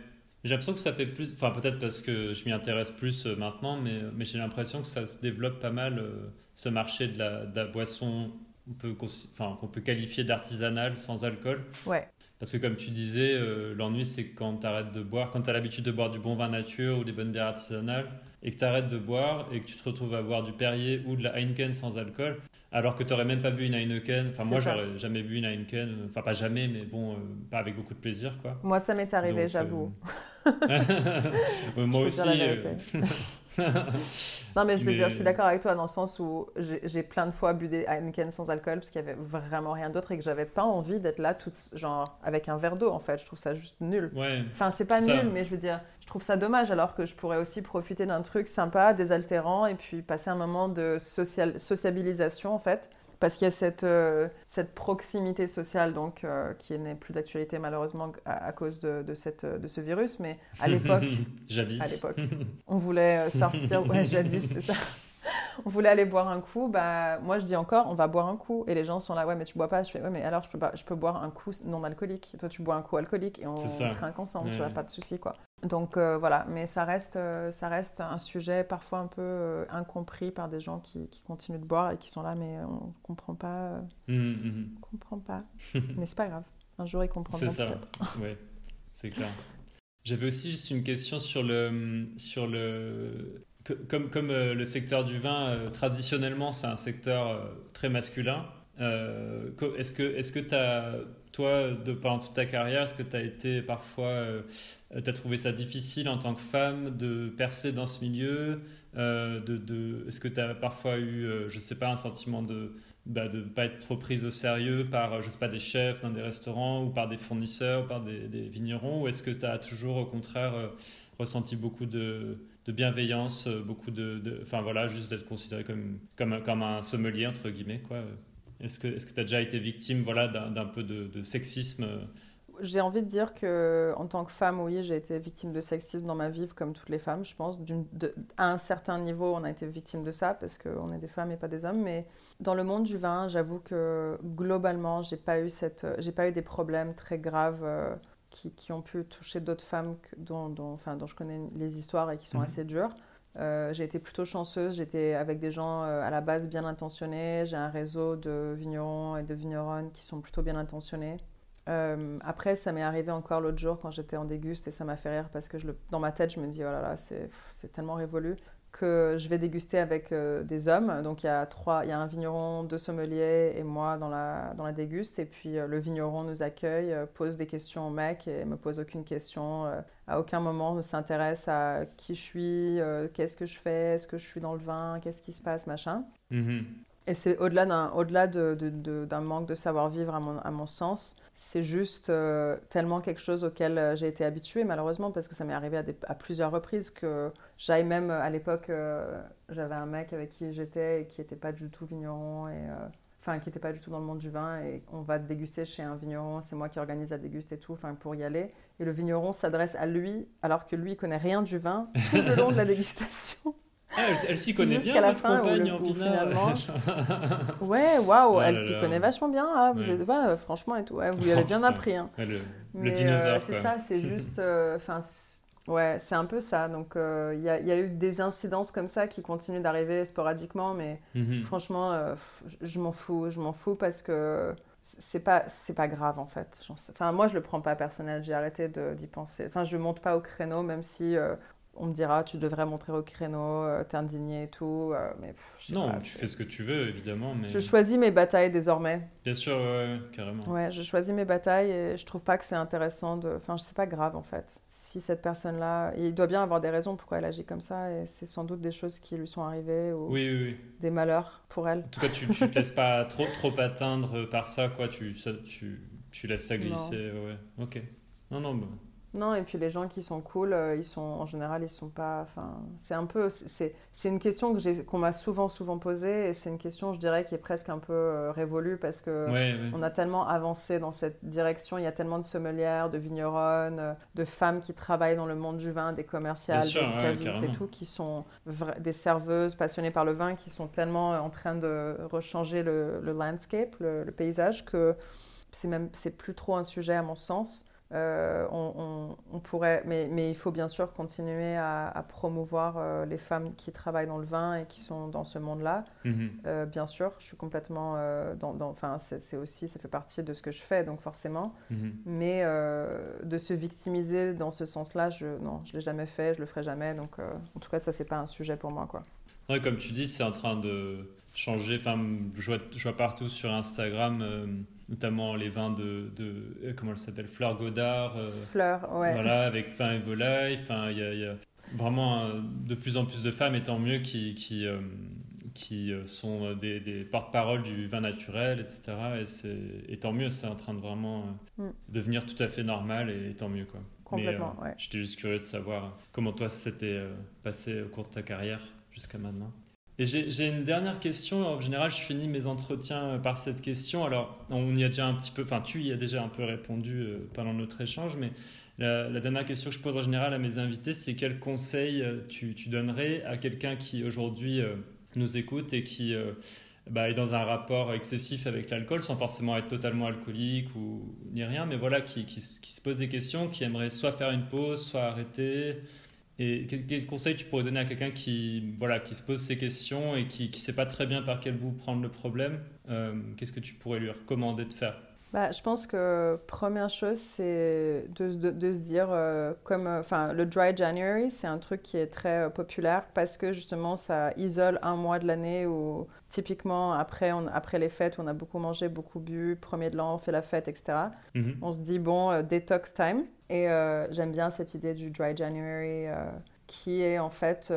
J'ai l'impression que ça fait plus, enfin peut-être parce que je m'y intéresse plus euh, maintenant, mais, mais j'ai l'impression que ça se développe pas mal, euh, ce marché de la, de la boisson qu'on peut, enfin, peut qualifier d'artisanal sans alcool. Ouais. Parce que comme tu disais, euh, l'ennui c'est quand tu arrêtes de boire, quand tu as l'habitude de boire du bon vin nature ou des bonnes bières artisanales, et que tu arrêtes de boire et que tu te retrouves à boire du Perrier ou de la Heineken sans alcool, alors que tu n'aurais même pas bu une Heineken. Enfin, moi, j'aurais jamais bu une Heineken. Enfin, pas jamais, mais bon, euh, pas avec beaucoup de plaisir, quoi. Moi, ça m'est arrivé, j'avoue. Euh, moi aussi. non, mais je veux dire, je suis d'accord avec toi dans le sens où j'ai plein de fois bu des Heineken sans alcool parce qu'il y avait vraiment rien d'autre et que j'avais pas envie d'être là genre avec un verre d'eau en fait. Je trouve ça juste nul. enfin, c'est pas nul, mais je veux dire, je trouve ça dommage alors que je pourrais aussi profiter d'un truc sympa, désaltérant et puis passer un moment de social, sociabilisation en fait parce qu'il y a cette, euh, cette proximité sociale donc, euh, qui n'est plus d'actualité malheureusement à, cause de, de, cette, de ce virus, mais à l'époque, jadis, à l'époque, on voulait euh, sortir, ouais, jadis, c'est ça. on voulait aller boire un coup, bah, moi je dis encore, on va boire un coup. Et les gens sont là, ouais, mais tu bois pas. Je fais, ouais, mais alors je peux, pas, je peux boire un coup non alcoolique. Toi, tu bois un coup alcoolique et on, trinque ensemble, tu vois, pas de souci, quoi. Donc euh, voilà, mais ça reste, euh, ça reste un sujet parfois un peu euh, incompris par des gens qui, qui, continuent de boire et qui sont là, mais on comprend pas. Mmh, mmh. On comprend pas. mais c'est pas grave. Un jour, ils comprendront. C'est ça, ouais, c'est clair. J'avais aussi juste une question sur le, sur le, comme, comme le secteur du vin, traditionnellement, c'est un secteur très masculin. est-ce que, est-ce que as, toi, de, pendant toute ta carrière, est-ce que tu as été parfois, as trouvé ça difficile en tant que femme de percer dans ce milieu de, de, Est-ce que tu as parfois eu, je sais pas, un sentiment de bah, de ne pas être trop prise au sérieux par, je sais pas, des chefs dans des restaurants ou par des fournisseurs ou par des, vignerons Ou est-ce que tu as toujours, au contraire, ressenti beaucoup de, de bienveillance, beaucoup de, enfin voilà, juste d'être considéré comme, comme, comme un sommelier entre guillemets quoi. Est-ce que tu as déjà été victime voilà, d'un peu de, sexisme j'ai envie de dire que en tant que femme, oui, j'ai été victime de sexisme dans ma vie, comme toutes les femmes, je pense. à un certain niveau, on a été victime de ça parce qu'on est des femmes et pas des hommes. Mais dans le monde du vin, j'avoue que globalement, j'ai pas eu cette, j'ai pas eu des problèmes très graves euh, qui, qui, ont pu toucher d'autres femmes dont, dont, enfin, dont je connais les histoires et qui sont mhm. assez dures. Euh, j'ai été plutôt chanceuse, j'étais avec des gens euh, à la base bien intentionnés, j'ai un réseau de vignerons et de vigneronnes qui sont plutôt bien intentionnés. Euh, après, ça m'est arrivé encore l'autre jour quand j'étais en déguste et ça m'a fait rire parce que je dans ma tête, je me dis, oh là là, c'est tellement révolu que je vais déguster avec euh, des hommes. Donc il y a trois, il y a un vigneron, deux sommeliers et moi dans la, dans la déguste. Et puis euh, le vigneron nous accueille, euh, pose des questions au mec et me pose aucune question. à aucun moment ne s'intéresse à qui je suis, qu'est-ce que je fais, est-ce que je suis dans le vin, qu'est-ce qui se passe, machin. Mm-hmm. Et c'est au-delà d'un au-delà de, manque de savoir-vivre à mon, à mon sens, c'est juste euh, tellement quelque chose auquel euh, j'ai été habituée malheureusement parce que ça m'est arrivé à, plusieurs reprises que j'avais même à l'époque euh, j'avais un mec avec qui j'étais et qui n'était pas du tout vigneron et enfin qui n'était pas du tout dans le monde du vin et on va déguster chez un vigneron, c'est moi qui organise la déguste et tout, enfin pour y aller et le vigneron s'adresse à lui alors que lui il connaît rien du vin tout le long de la dégustation. Ah, elle, s'y connaît bien, votre compagne en Finalement... ouais, waouh, elle s'y connaît vachement bien. Ah, vous êtes, ouais, franchement, et tout. Ouais, vous lui avez bien appris. Hein. le, le, dinosaure. Euh, c'est ça, c'est juste. Euh, enfin, ouais, c'est un peu ça. Donc, il euh, y, a, y, a eu des incidences comme ça qui continuent d'arriver sporadiquement, mais mhm. franchement, je m'en fous. Je m'en fous parce que c'est pas c'est pas grave en fait enfin moi je le prends pas personnel j'ai arrêté d'y penser enfin je monte pas au créneau même si on me dira tu devrais montrer au créneau, euh, t'es indigné et tout. Euh, mais non, tu fais ce que tu veux évidemment. Mais... Je choisis mes batailles désormais. Bien sûr, ouais, carrément. Ouais, je choisis mes batailles et je trouve pas que c'est intéressant de. Enfin, c'est pas grave en fait. Si cette personne-là, il doit bien avoir des raisons pourquoi elle agit comme ça et c'est sans doute des choses qui lui sont arrivées ou oui, oui, oui. des malheurs pour elle. En tout cas, tu, tu te laisses pas trop trop atteindre par ça, quoi. Tu tu, tu laisses ça glisser, ouais. Ok. Non, non. Bah... Non, et puis les gens qui sont cool, euh, ils sont en général, ils sont pas. Enfin, c'est un peu. C'est une question que qu'on m'a souvent, souvent posée, et c'est une question, je dirais, qui est presque un peu euh, révolue parce que on a tellement avancé dans cette direction. Il y a tellement de sommelières, de vigneronnes, euh, de femmes qui travaillent dans le monde du vin, des commerciales, des cavistes et tout, qui sont des serveuses passionnées par le vin, qui sont tellement en train de rechanger le, landscape, le, le paysage, que c'est même c'est plus trop un sujet à mon sens. Euh, on, pourrait, mais, mais, il faut bien sûr continuer à, promouvoir euh, les femmes qui travaillent dans le vin et qui sont dans ce monde-là. Mhm. Euh, bien sûr, je suis complètement dans, enfin, c'est aussi, ça fait partie de ce que je fais, donc forcément. Mhm. Mais de se victimiser dans ce sens-là, je, non, je l'ai jamais fait, je le ferai jamais. Donc, en tout cas, ça c'est pas un sujet pour moi, quoi. Ouais, comme tu dis, c'est en train de changer. Enfin, je vois, je vois partout sur Instagram notamment les vins de, de euh, comment elle s'appelle Fleur Godard euh, Fleur ouais voilà avec Fin et Volaille enfin il y, a vraiment de plus en plus de femmes et tant mieux qui qui, euh, qui sont des, des porte-parole du vin naturel etc et c'est et tant mieux c'est en train de vraiment mm. devenir tout à fait normal et, tant mieux quoi complètement ouais. j'étais juste curieux de savoir comment toi s'était passé au cours de ta carrière jusqu'à maintenant et j'ai une dernière question. En général, je finis mes entretiens euh, par cette question. Alors, on y a déjà un petit peu, enfin, tu y as déjà un peu répondu euh, pendant notre échange, mais la, dernière question que je pose en général à mes invités, c'est quel conseil euh, tu, donnerais à quelqu'un qui aujourd'hui nous écoute et qui bah, est dans un rapport excessif avec l'alcool, sans forcément être totalement alcoolique ou ni rien, mais voilà, qui, se pose des questions, qui aimerait soit faire une pause, soit arrêter et quel, conseil tu pourrais donner à quelqu'un qui, voilà, qui se pose ces questions et qui ne sait pas très bien par quel bout prendre le problème euh, Qu'est-ce que tu pourrais lui recommander de faire? Bah, je pense que première chose, c'est de, de, se dire, euh, comme enfin, le Dry January, c'est un truc qui est très euh, populaire parce que justement, ça isole un mois de l'année où typiquement, après, on, après les fêtes, on a beaucoup mangé, beaucoup bu, premier de l'an, on fait la fête, etc. Mhm. On se dit, bon, detox time. Et j'aime bien cette idée du Dry January qui est en fait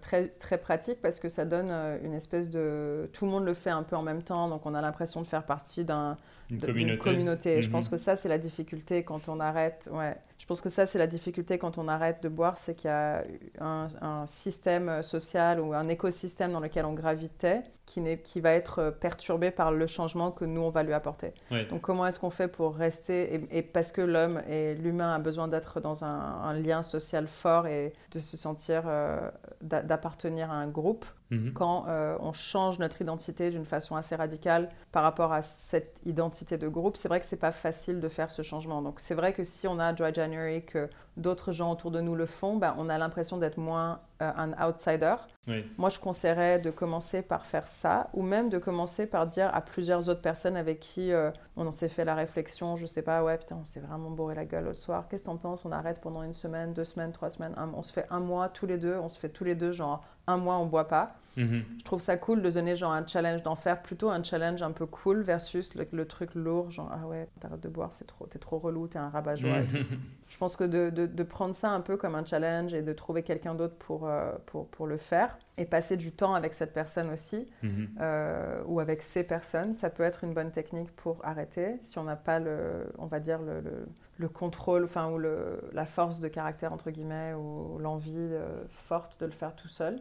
très, très pratique parce que ça donne une espèce de... Tout le monde le fait un peu en même temps, donc on a l'impression de faire partie d'un une communauté. communauté. Je pense Mhm. que ça, c'est la difficulté quand on arrête. Ouais. Je pense que ça, c'est la difficulté quand on arrête de boire, c'est qu'il y a un, un système social ou un écosystème dans lequel on gravitait qui, qui va être perturbé par le changement que nous, on va lui apporter. Ouais. Donc comment est-ce qu'on fait pour rester et, et parce que l'homme et l'humain a besoin d'être dans un, un lien social fort et de se sentir euh, d'a- d'appartenir à un groupe Mhm. quand euh, on change notre identité d'une façon assez radicale par rapport à cette identité de groupe, c'est vrai que c'est pas facile de faire ce changement. Donc c'est vrai que si on a Dry January, que d'autres gens autour de nous le font, ben, on a l'impression d'être moins euh, un outsider. Oui. Moi, je conseillerais de commencer par faire ça, ou même de commencer par dire à plusieurs autres personnes avec qui euh, on s'est fait la réflexion, je sais pas, ouais, putain, on s'est vraiment bourré la gueule le soir, qu'est-ce que t'en penses? On arrête pendant une semaine, deux semaines, trois semaines, un- on se fait un mois tous les deux, on se fait tous les deux, genre un mois on boit pas. Mhm. Je trouve ça cool de donner genre un challenge, d'en faire plutôt un challenge un peu cool versus le, le truc lourd, genre ah ouais, t'arrêtes de boire, c'est trop, t'es trop relou, t'es un rabat-joie. Mhm. Je pense que de, de- de prendre ça un peu comme un challenge et de trouver quelqu'un d'autre pour, euh, pour, pour le faire et passer du temps avec cette personne aussi Mhm. euh, ou avec ces personnes, ça peut être une bonne technique pour arrêter si on n'a pas le, on va dire le, le- le contrôle, enfin ou le, la force de caractère entre guillemets ou l'envie euh, forte de le faire tout seul.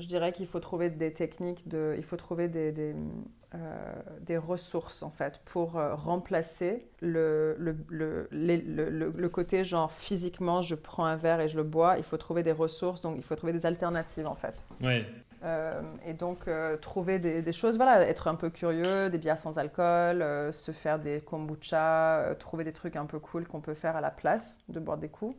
Je dirais qu'il faut trouver des techniques, de, il faut trouver des, des, euh, des ressources en fait pour euh, remplacer le, le, le, les- le, le- le côté genre physiquement je prends un verre et je le bois. Il faut trouver des ressources, donc il faut trouver des alternatives en fait. Ouais. Euh, et donc euh, trouver des, des choses, voilà, être un peu curieux, des bières sans alcool, euh, se faire des kombucha, trouver des trucs un peu cool qu'on peut faire à la place de boire des coups.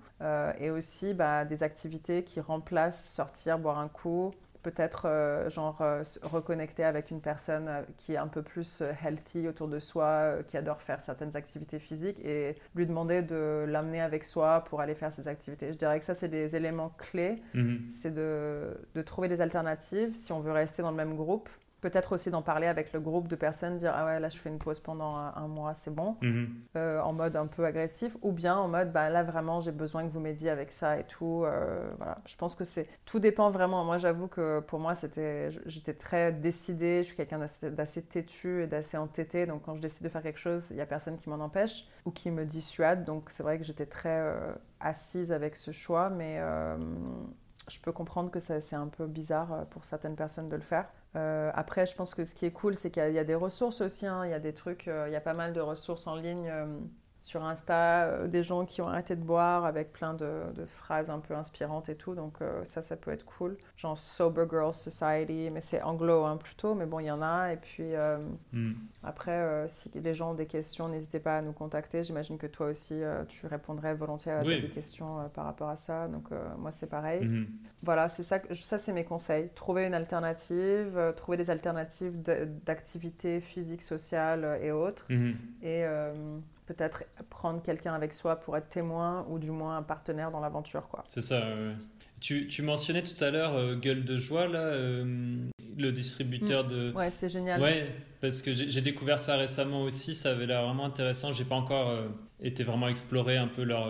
Et aussi bah, des activités qui remplacent sortir, boire un coup. Peut-être euh, genre euh, se reconnecter avec une personne euh, qui est un peu plus healthy autour de soi, qui adore faire certaines activités physiques et lui demander de l'amener avec soi pour aller faire ces activités. Je dirais que ça, c'est des éléments clés Mhm. c'est de, de trouver des alternatives si on veut rester dans le même groupe. Peut-être aussi d'en parler avec le groupe de personnes, dire ah ouais là je fais une pause pendant un, mois, c'est bon, Mhm. euh, en mode un peu agressif, ou bien en mode bah là vraiment j'ai besoin que vous m'aidiez avec ça et tout. euh, voilà, je pense que c'est tout dépend vraiment. Moi j'avoue que pour moi c'était j'étais très décidée, je suis quelqu'un d'assez- têtu et d'assez entêté, donc quand je décide de faire quelque chose, il y a personne qui m'en empêche ou qui me dissuade. Donc c'est vrai que j'étais très euh, assise avec ce choix, mais je peux comprendre que c'est un peu bizarre euh, pour certaines personnes de le faire. Euh, après, je pense que ce qui est cool, c'est qu'il y, a- des ressources aussi. hein. Il y a des trucs, euh, il y a pas mal de ressources en ligne sur Insta, euh, des gens qui ont arrêté de boire avec plein de, de phrases un peu inspirantes et tout. Donc euh, ça, ça peut être cool. Genre Sober Girls Society, mais c'est anglo hein, plutôt. Mais bon, il y en a. Et puis euh, Mhm. après, euh, si les gens ont des questions, n'hésitez pas à nous contacter. J'imagine que toi aussi, tu répondrais volontiers à Oui. des questions par rapport à ça. Donc moi, c'est pareil. Mhm. Voilà, c'est ça, que- ça c'est mes conseils. Trouver une alternative, trouver des alternatives d'activités physiques, sociales et autres. Mhm. Et peut-être prendre quelqu'un avec soi pour être témoin ou du moins un partenaire dans l'aventure. quoi. C'est ça. ouais. Tu, tu mentionnais tout à l'heure euh, Gueule de joie, là, euh, le distributeur de. Ouais, c'est génial. Ouais, parce que j'ai découvert ça récemment aussi, ça avait l'air vraiment intéressant. J'ai pas encore euh, été vraiment exploré un peu leur.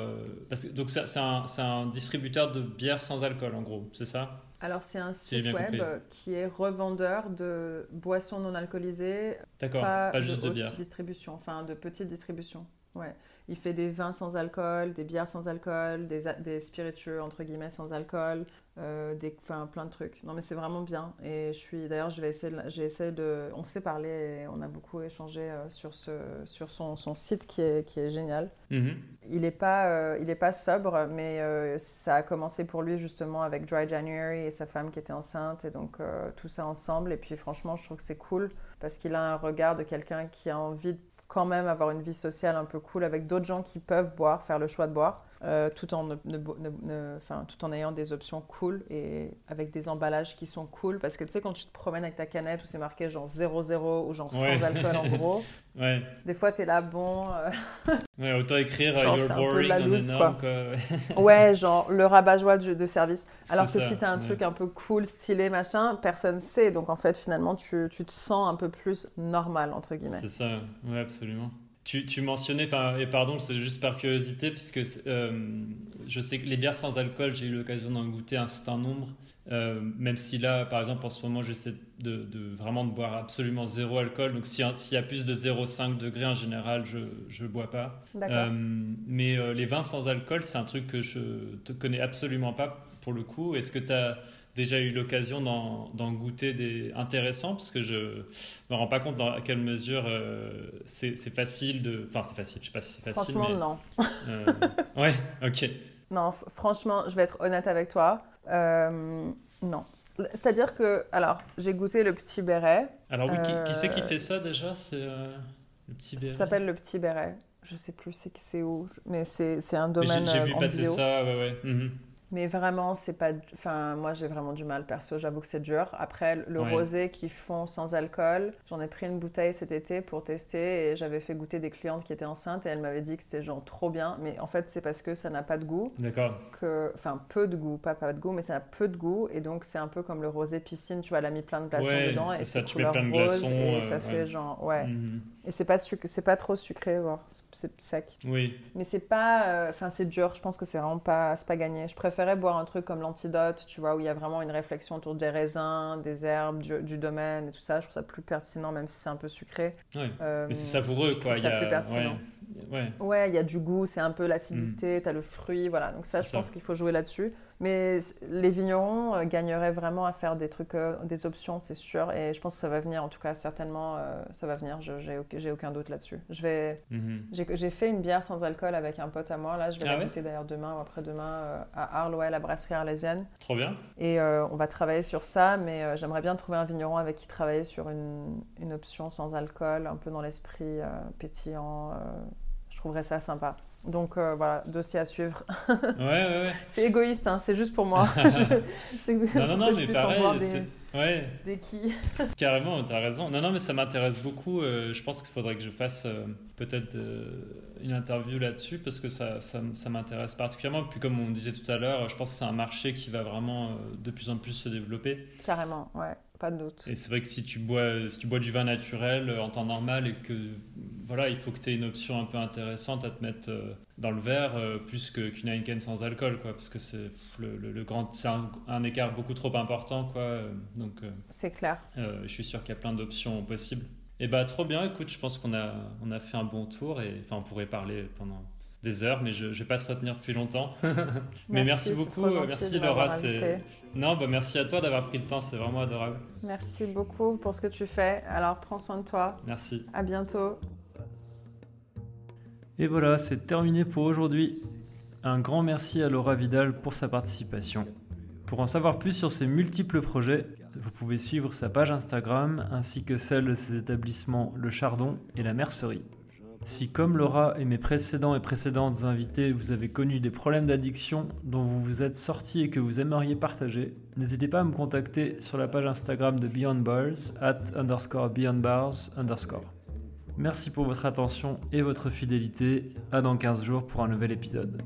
parce que, donc c'est c'est un, c'est un distributeur de bière sans alcool en gros, c'est ça? Alors c'est un Si site web compris. qui est revendeur de boissons non alcoolisées, D'accord, pas, pas, juste de bière. distribution, enfin de petite distribution. Ouais. Il fait des vins sans alcool, des bières sans alcool, des, des spiritueux entre guillemets sans alcool, euh, des, enfin plein de trucs. Non mais c'est vraiment bien. Et je suis d'ailleurs je vais essayer, j'ai essayé de, on s'est parlé, et on a beaucoup échangé euh, sur ce, sur son, son site qui est, qui est génial. Mhm. Il n'est pas, euh, il est pas sobre, mais ça a commencé pour lui justement avec Dry January et sa femme qui était enceinte, et donc tout ça ensemble. Et puis franchement, je trouve que c'est cool parce qu'il a un regard de quelqu'un qui a envie de quand même avoir une vie sociale un peu cool avec d'autres gens qui peuvent boire, faire le choix de boire, euh, tout, en ne- ne- ne- ne- enfin, tout en ayant des options cool et avec des emballages qui sont cool. Parce que tu sais, quand tu te promènes avec ta canette où c'est marqué genre 0,0 ou genre Ouais. sans alcool en gros, Ouais. des fois tu es là, bon. euh, ouais, autant écrire Genre, You're boring la en loose, énorme, quoi. quoi. Ouais, genre le rabat-joie de, de service. Alors que ça, si t'as un truc un peu cool, stylé, machin, personne sait. Donc en fait, finalement, tu, tu te sens un peu plus normal, entre guillemets. C'est ça, ouais, absolument. Tu, tu mentionnais, enfin, et pardon, c'est juste par curiosité, puisque euh, je sais que les bières sans alcool, j'ai eu l'occasion d'en goûter un certain nombre. Euh, même si là, par exemple, en ce moment, j'essaie de, vraiment de boire absolument zéro alcool. Donc, s'il y a plus de 0,5 degrés en général, je ne bois pas. Euh, mais euh, les vins sans alcool, c'est un truc que je te connais absolument pas pour le coup. Est-ce que tu as déjà eu l'occasion d'en goûter des intéressants Parce que je me rends pas compte dans quelle mesure c'est facile de. Enfin, c'est facile, je sais pas si c'est facile. Franchement, non. ouais, ok. Non, franchement, je vais être honnête avec toi. Euh, non. C'est-à-dire que, alors, j'ai goûté le petit béret. Alors oui, qui, c'est qui euh, fait ça déjà? C'est euh, le petit béret? Ça s'appelle le petit béret. Je sais plus c'est où, mais c'est un domaine. J'ai vu passer ça, ouais, ouais. Mhm. Mais vraiment, c'est pas. Enfin, moi, j'ai vraiment du mal, perso. J'avoue que c'est dur. Après, le rosé qu'ils font sans alcool, j'en ai pris une bouteille cet été pour tester et j'avais fait goûter des clientes qui étaient enceintes et elles m'avaient dit que c'était genre trop bien. Mais en fait, c'est parce que ça n'a pas de goût. D'accord. Que... Enfin, peu de goût, pas pas de goût, mais ça a peu de goût. Et donc, c'est un peu comme le rosé piscine. Tu vois, elle a mis plein de glaçons dedans. et ça, tu mets plein de glaçons. Et ça fait genre. Ouais. Mhm. Et c'est pas, trop sucré, c'est sec. Oui. Mais c'est pas. Euh, enfin, c'est dur. Je pense que c'est vraiment pas, pas gagné. Je préférais boire un truc comme l'antidote, tu vois, où il y a vraiment une réflexion autour des raisins, des herbes, du, domaine et tout ça. Je trouve ça plus pertinent, même si c'est un peu sucré. Euh, mais c'est savoureux, quoi. Il y a... plus pertinent. Ouais. ouais. il y a du goût, c'est un peu l'acidité, mm. tu as le fruit, voilà. Donc ça, je pense qu'il faut jouer là-dessus. Mais les vignerons euh, gagneraient vraiment à faire des trucs, euh, des options, c'est sûr. Et je pense que ça va venir, en tout cas, certainement, euh, ça va venir. J'ai aucun doute là-dessus. Je vais, mhm. j'ai fait une bière sans alcool avec un pote à moi. Là, je vais ah la goûter d'ailleurs demain ou après-demain à Arles, ouais, la brasserie arlésienne. Trop bien. Et on va travailler sur ça, mais j'aimerais bien trouver un vigneron avec qui travailler sur une, une option sans alcool, un peu dans l'esprit pétillant. je trouverais ça sympa. Donc euh, voilà, dossier à suivre. ouais, ouais, ouais. C'est égoïste, hein, c'est juste pour moi. non, non, non, mais pareil. Des, ouais. des qui. Carrément, tu as raison. Non, non, mais ça m'intéresse beaucoup. Euh, je pense qu'il faudrait que je fasse euh, peut-être une interview là-dessus parce que ça, ça, ça m'intéresse particulièrement. Puis comme on disait tout à l'heure, je pense que c'est un marché qui va vraiment de plus en plus se développer. Carrément, ouais pas doute. Et c'est vrai que si tu bois, si tu bois du vin naturel en temps normal et que voilà, il faut que tu aies une option un peu intéressante à te mettre euh, dans le verre euh, plus qu'une Heineken sans alcool, quoi, parce que c'est le, le, grand, c'est un, écart beaucoup trop important, quoi. Euh, donc. c'est clair. je suis sûr qu'il y a plein d'options possibles. Et bah trop bien. Écoute, je pense qu'on a on a fait un bon tour et enfin on pourrait parler pendant des heures, mais je ne vais pas te retenir depuis longtemps. mais merci, beaucoup, merci Laura. Non, bah merci à toi d'avoir pris le temps, c'est vraiment adorable. Merci beaucoup pour ce que tu fais. Alors prends soin de toi. Merci. À bientôt. Et voilà, c'est terminé pour aujourd'hui. Un grand merci à Laura Vidal pour sa participation. Pour en savoir plus sur ses multiples projets, vous pouvez suivre sa page Instagram ainsi que celle de ses établissements Le Chardon et la Mercerie. Si comme Laura et mes précédents et précédentes invités, vous avez connu des problèmes d'addiction dont vous vous êtes sortis et que vous aimeriez partager, n'hésitez pas à me contacter sur la page Instagram de Beyond Bars, at underscore Beyond Bars underscore. Merci pour votre attention et votre fidélité. À dans 15 jours pour un nouvel épisode.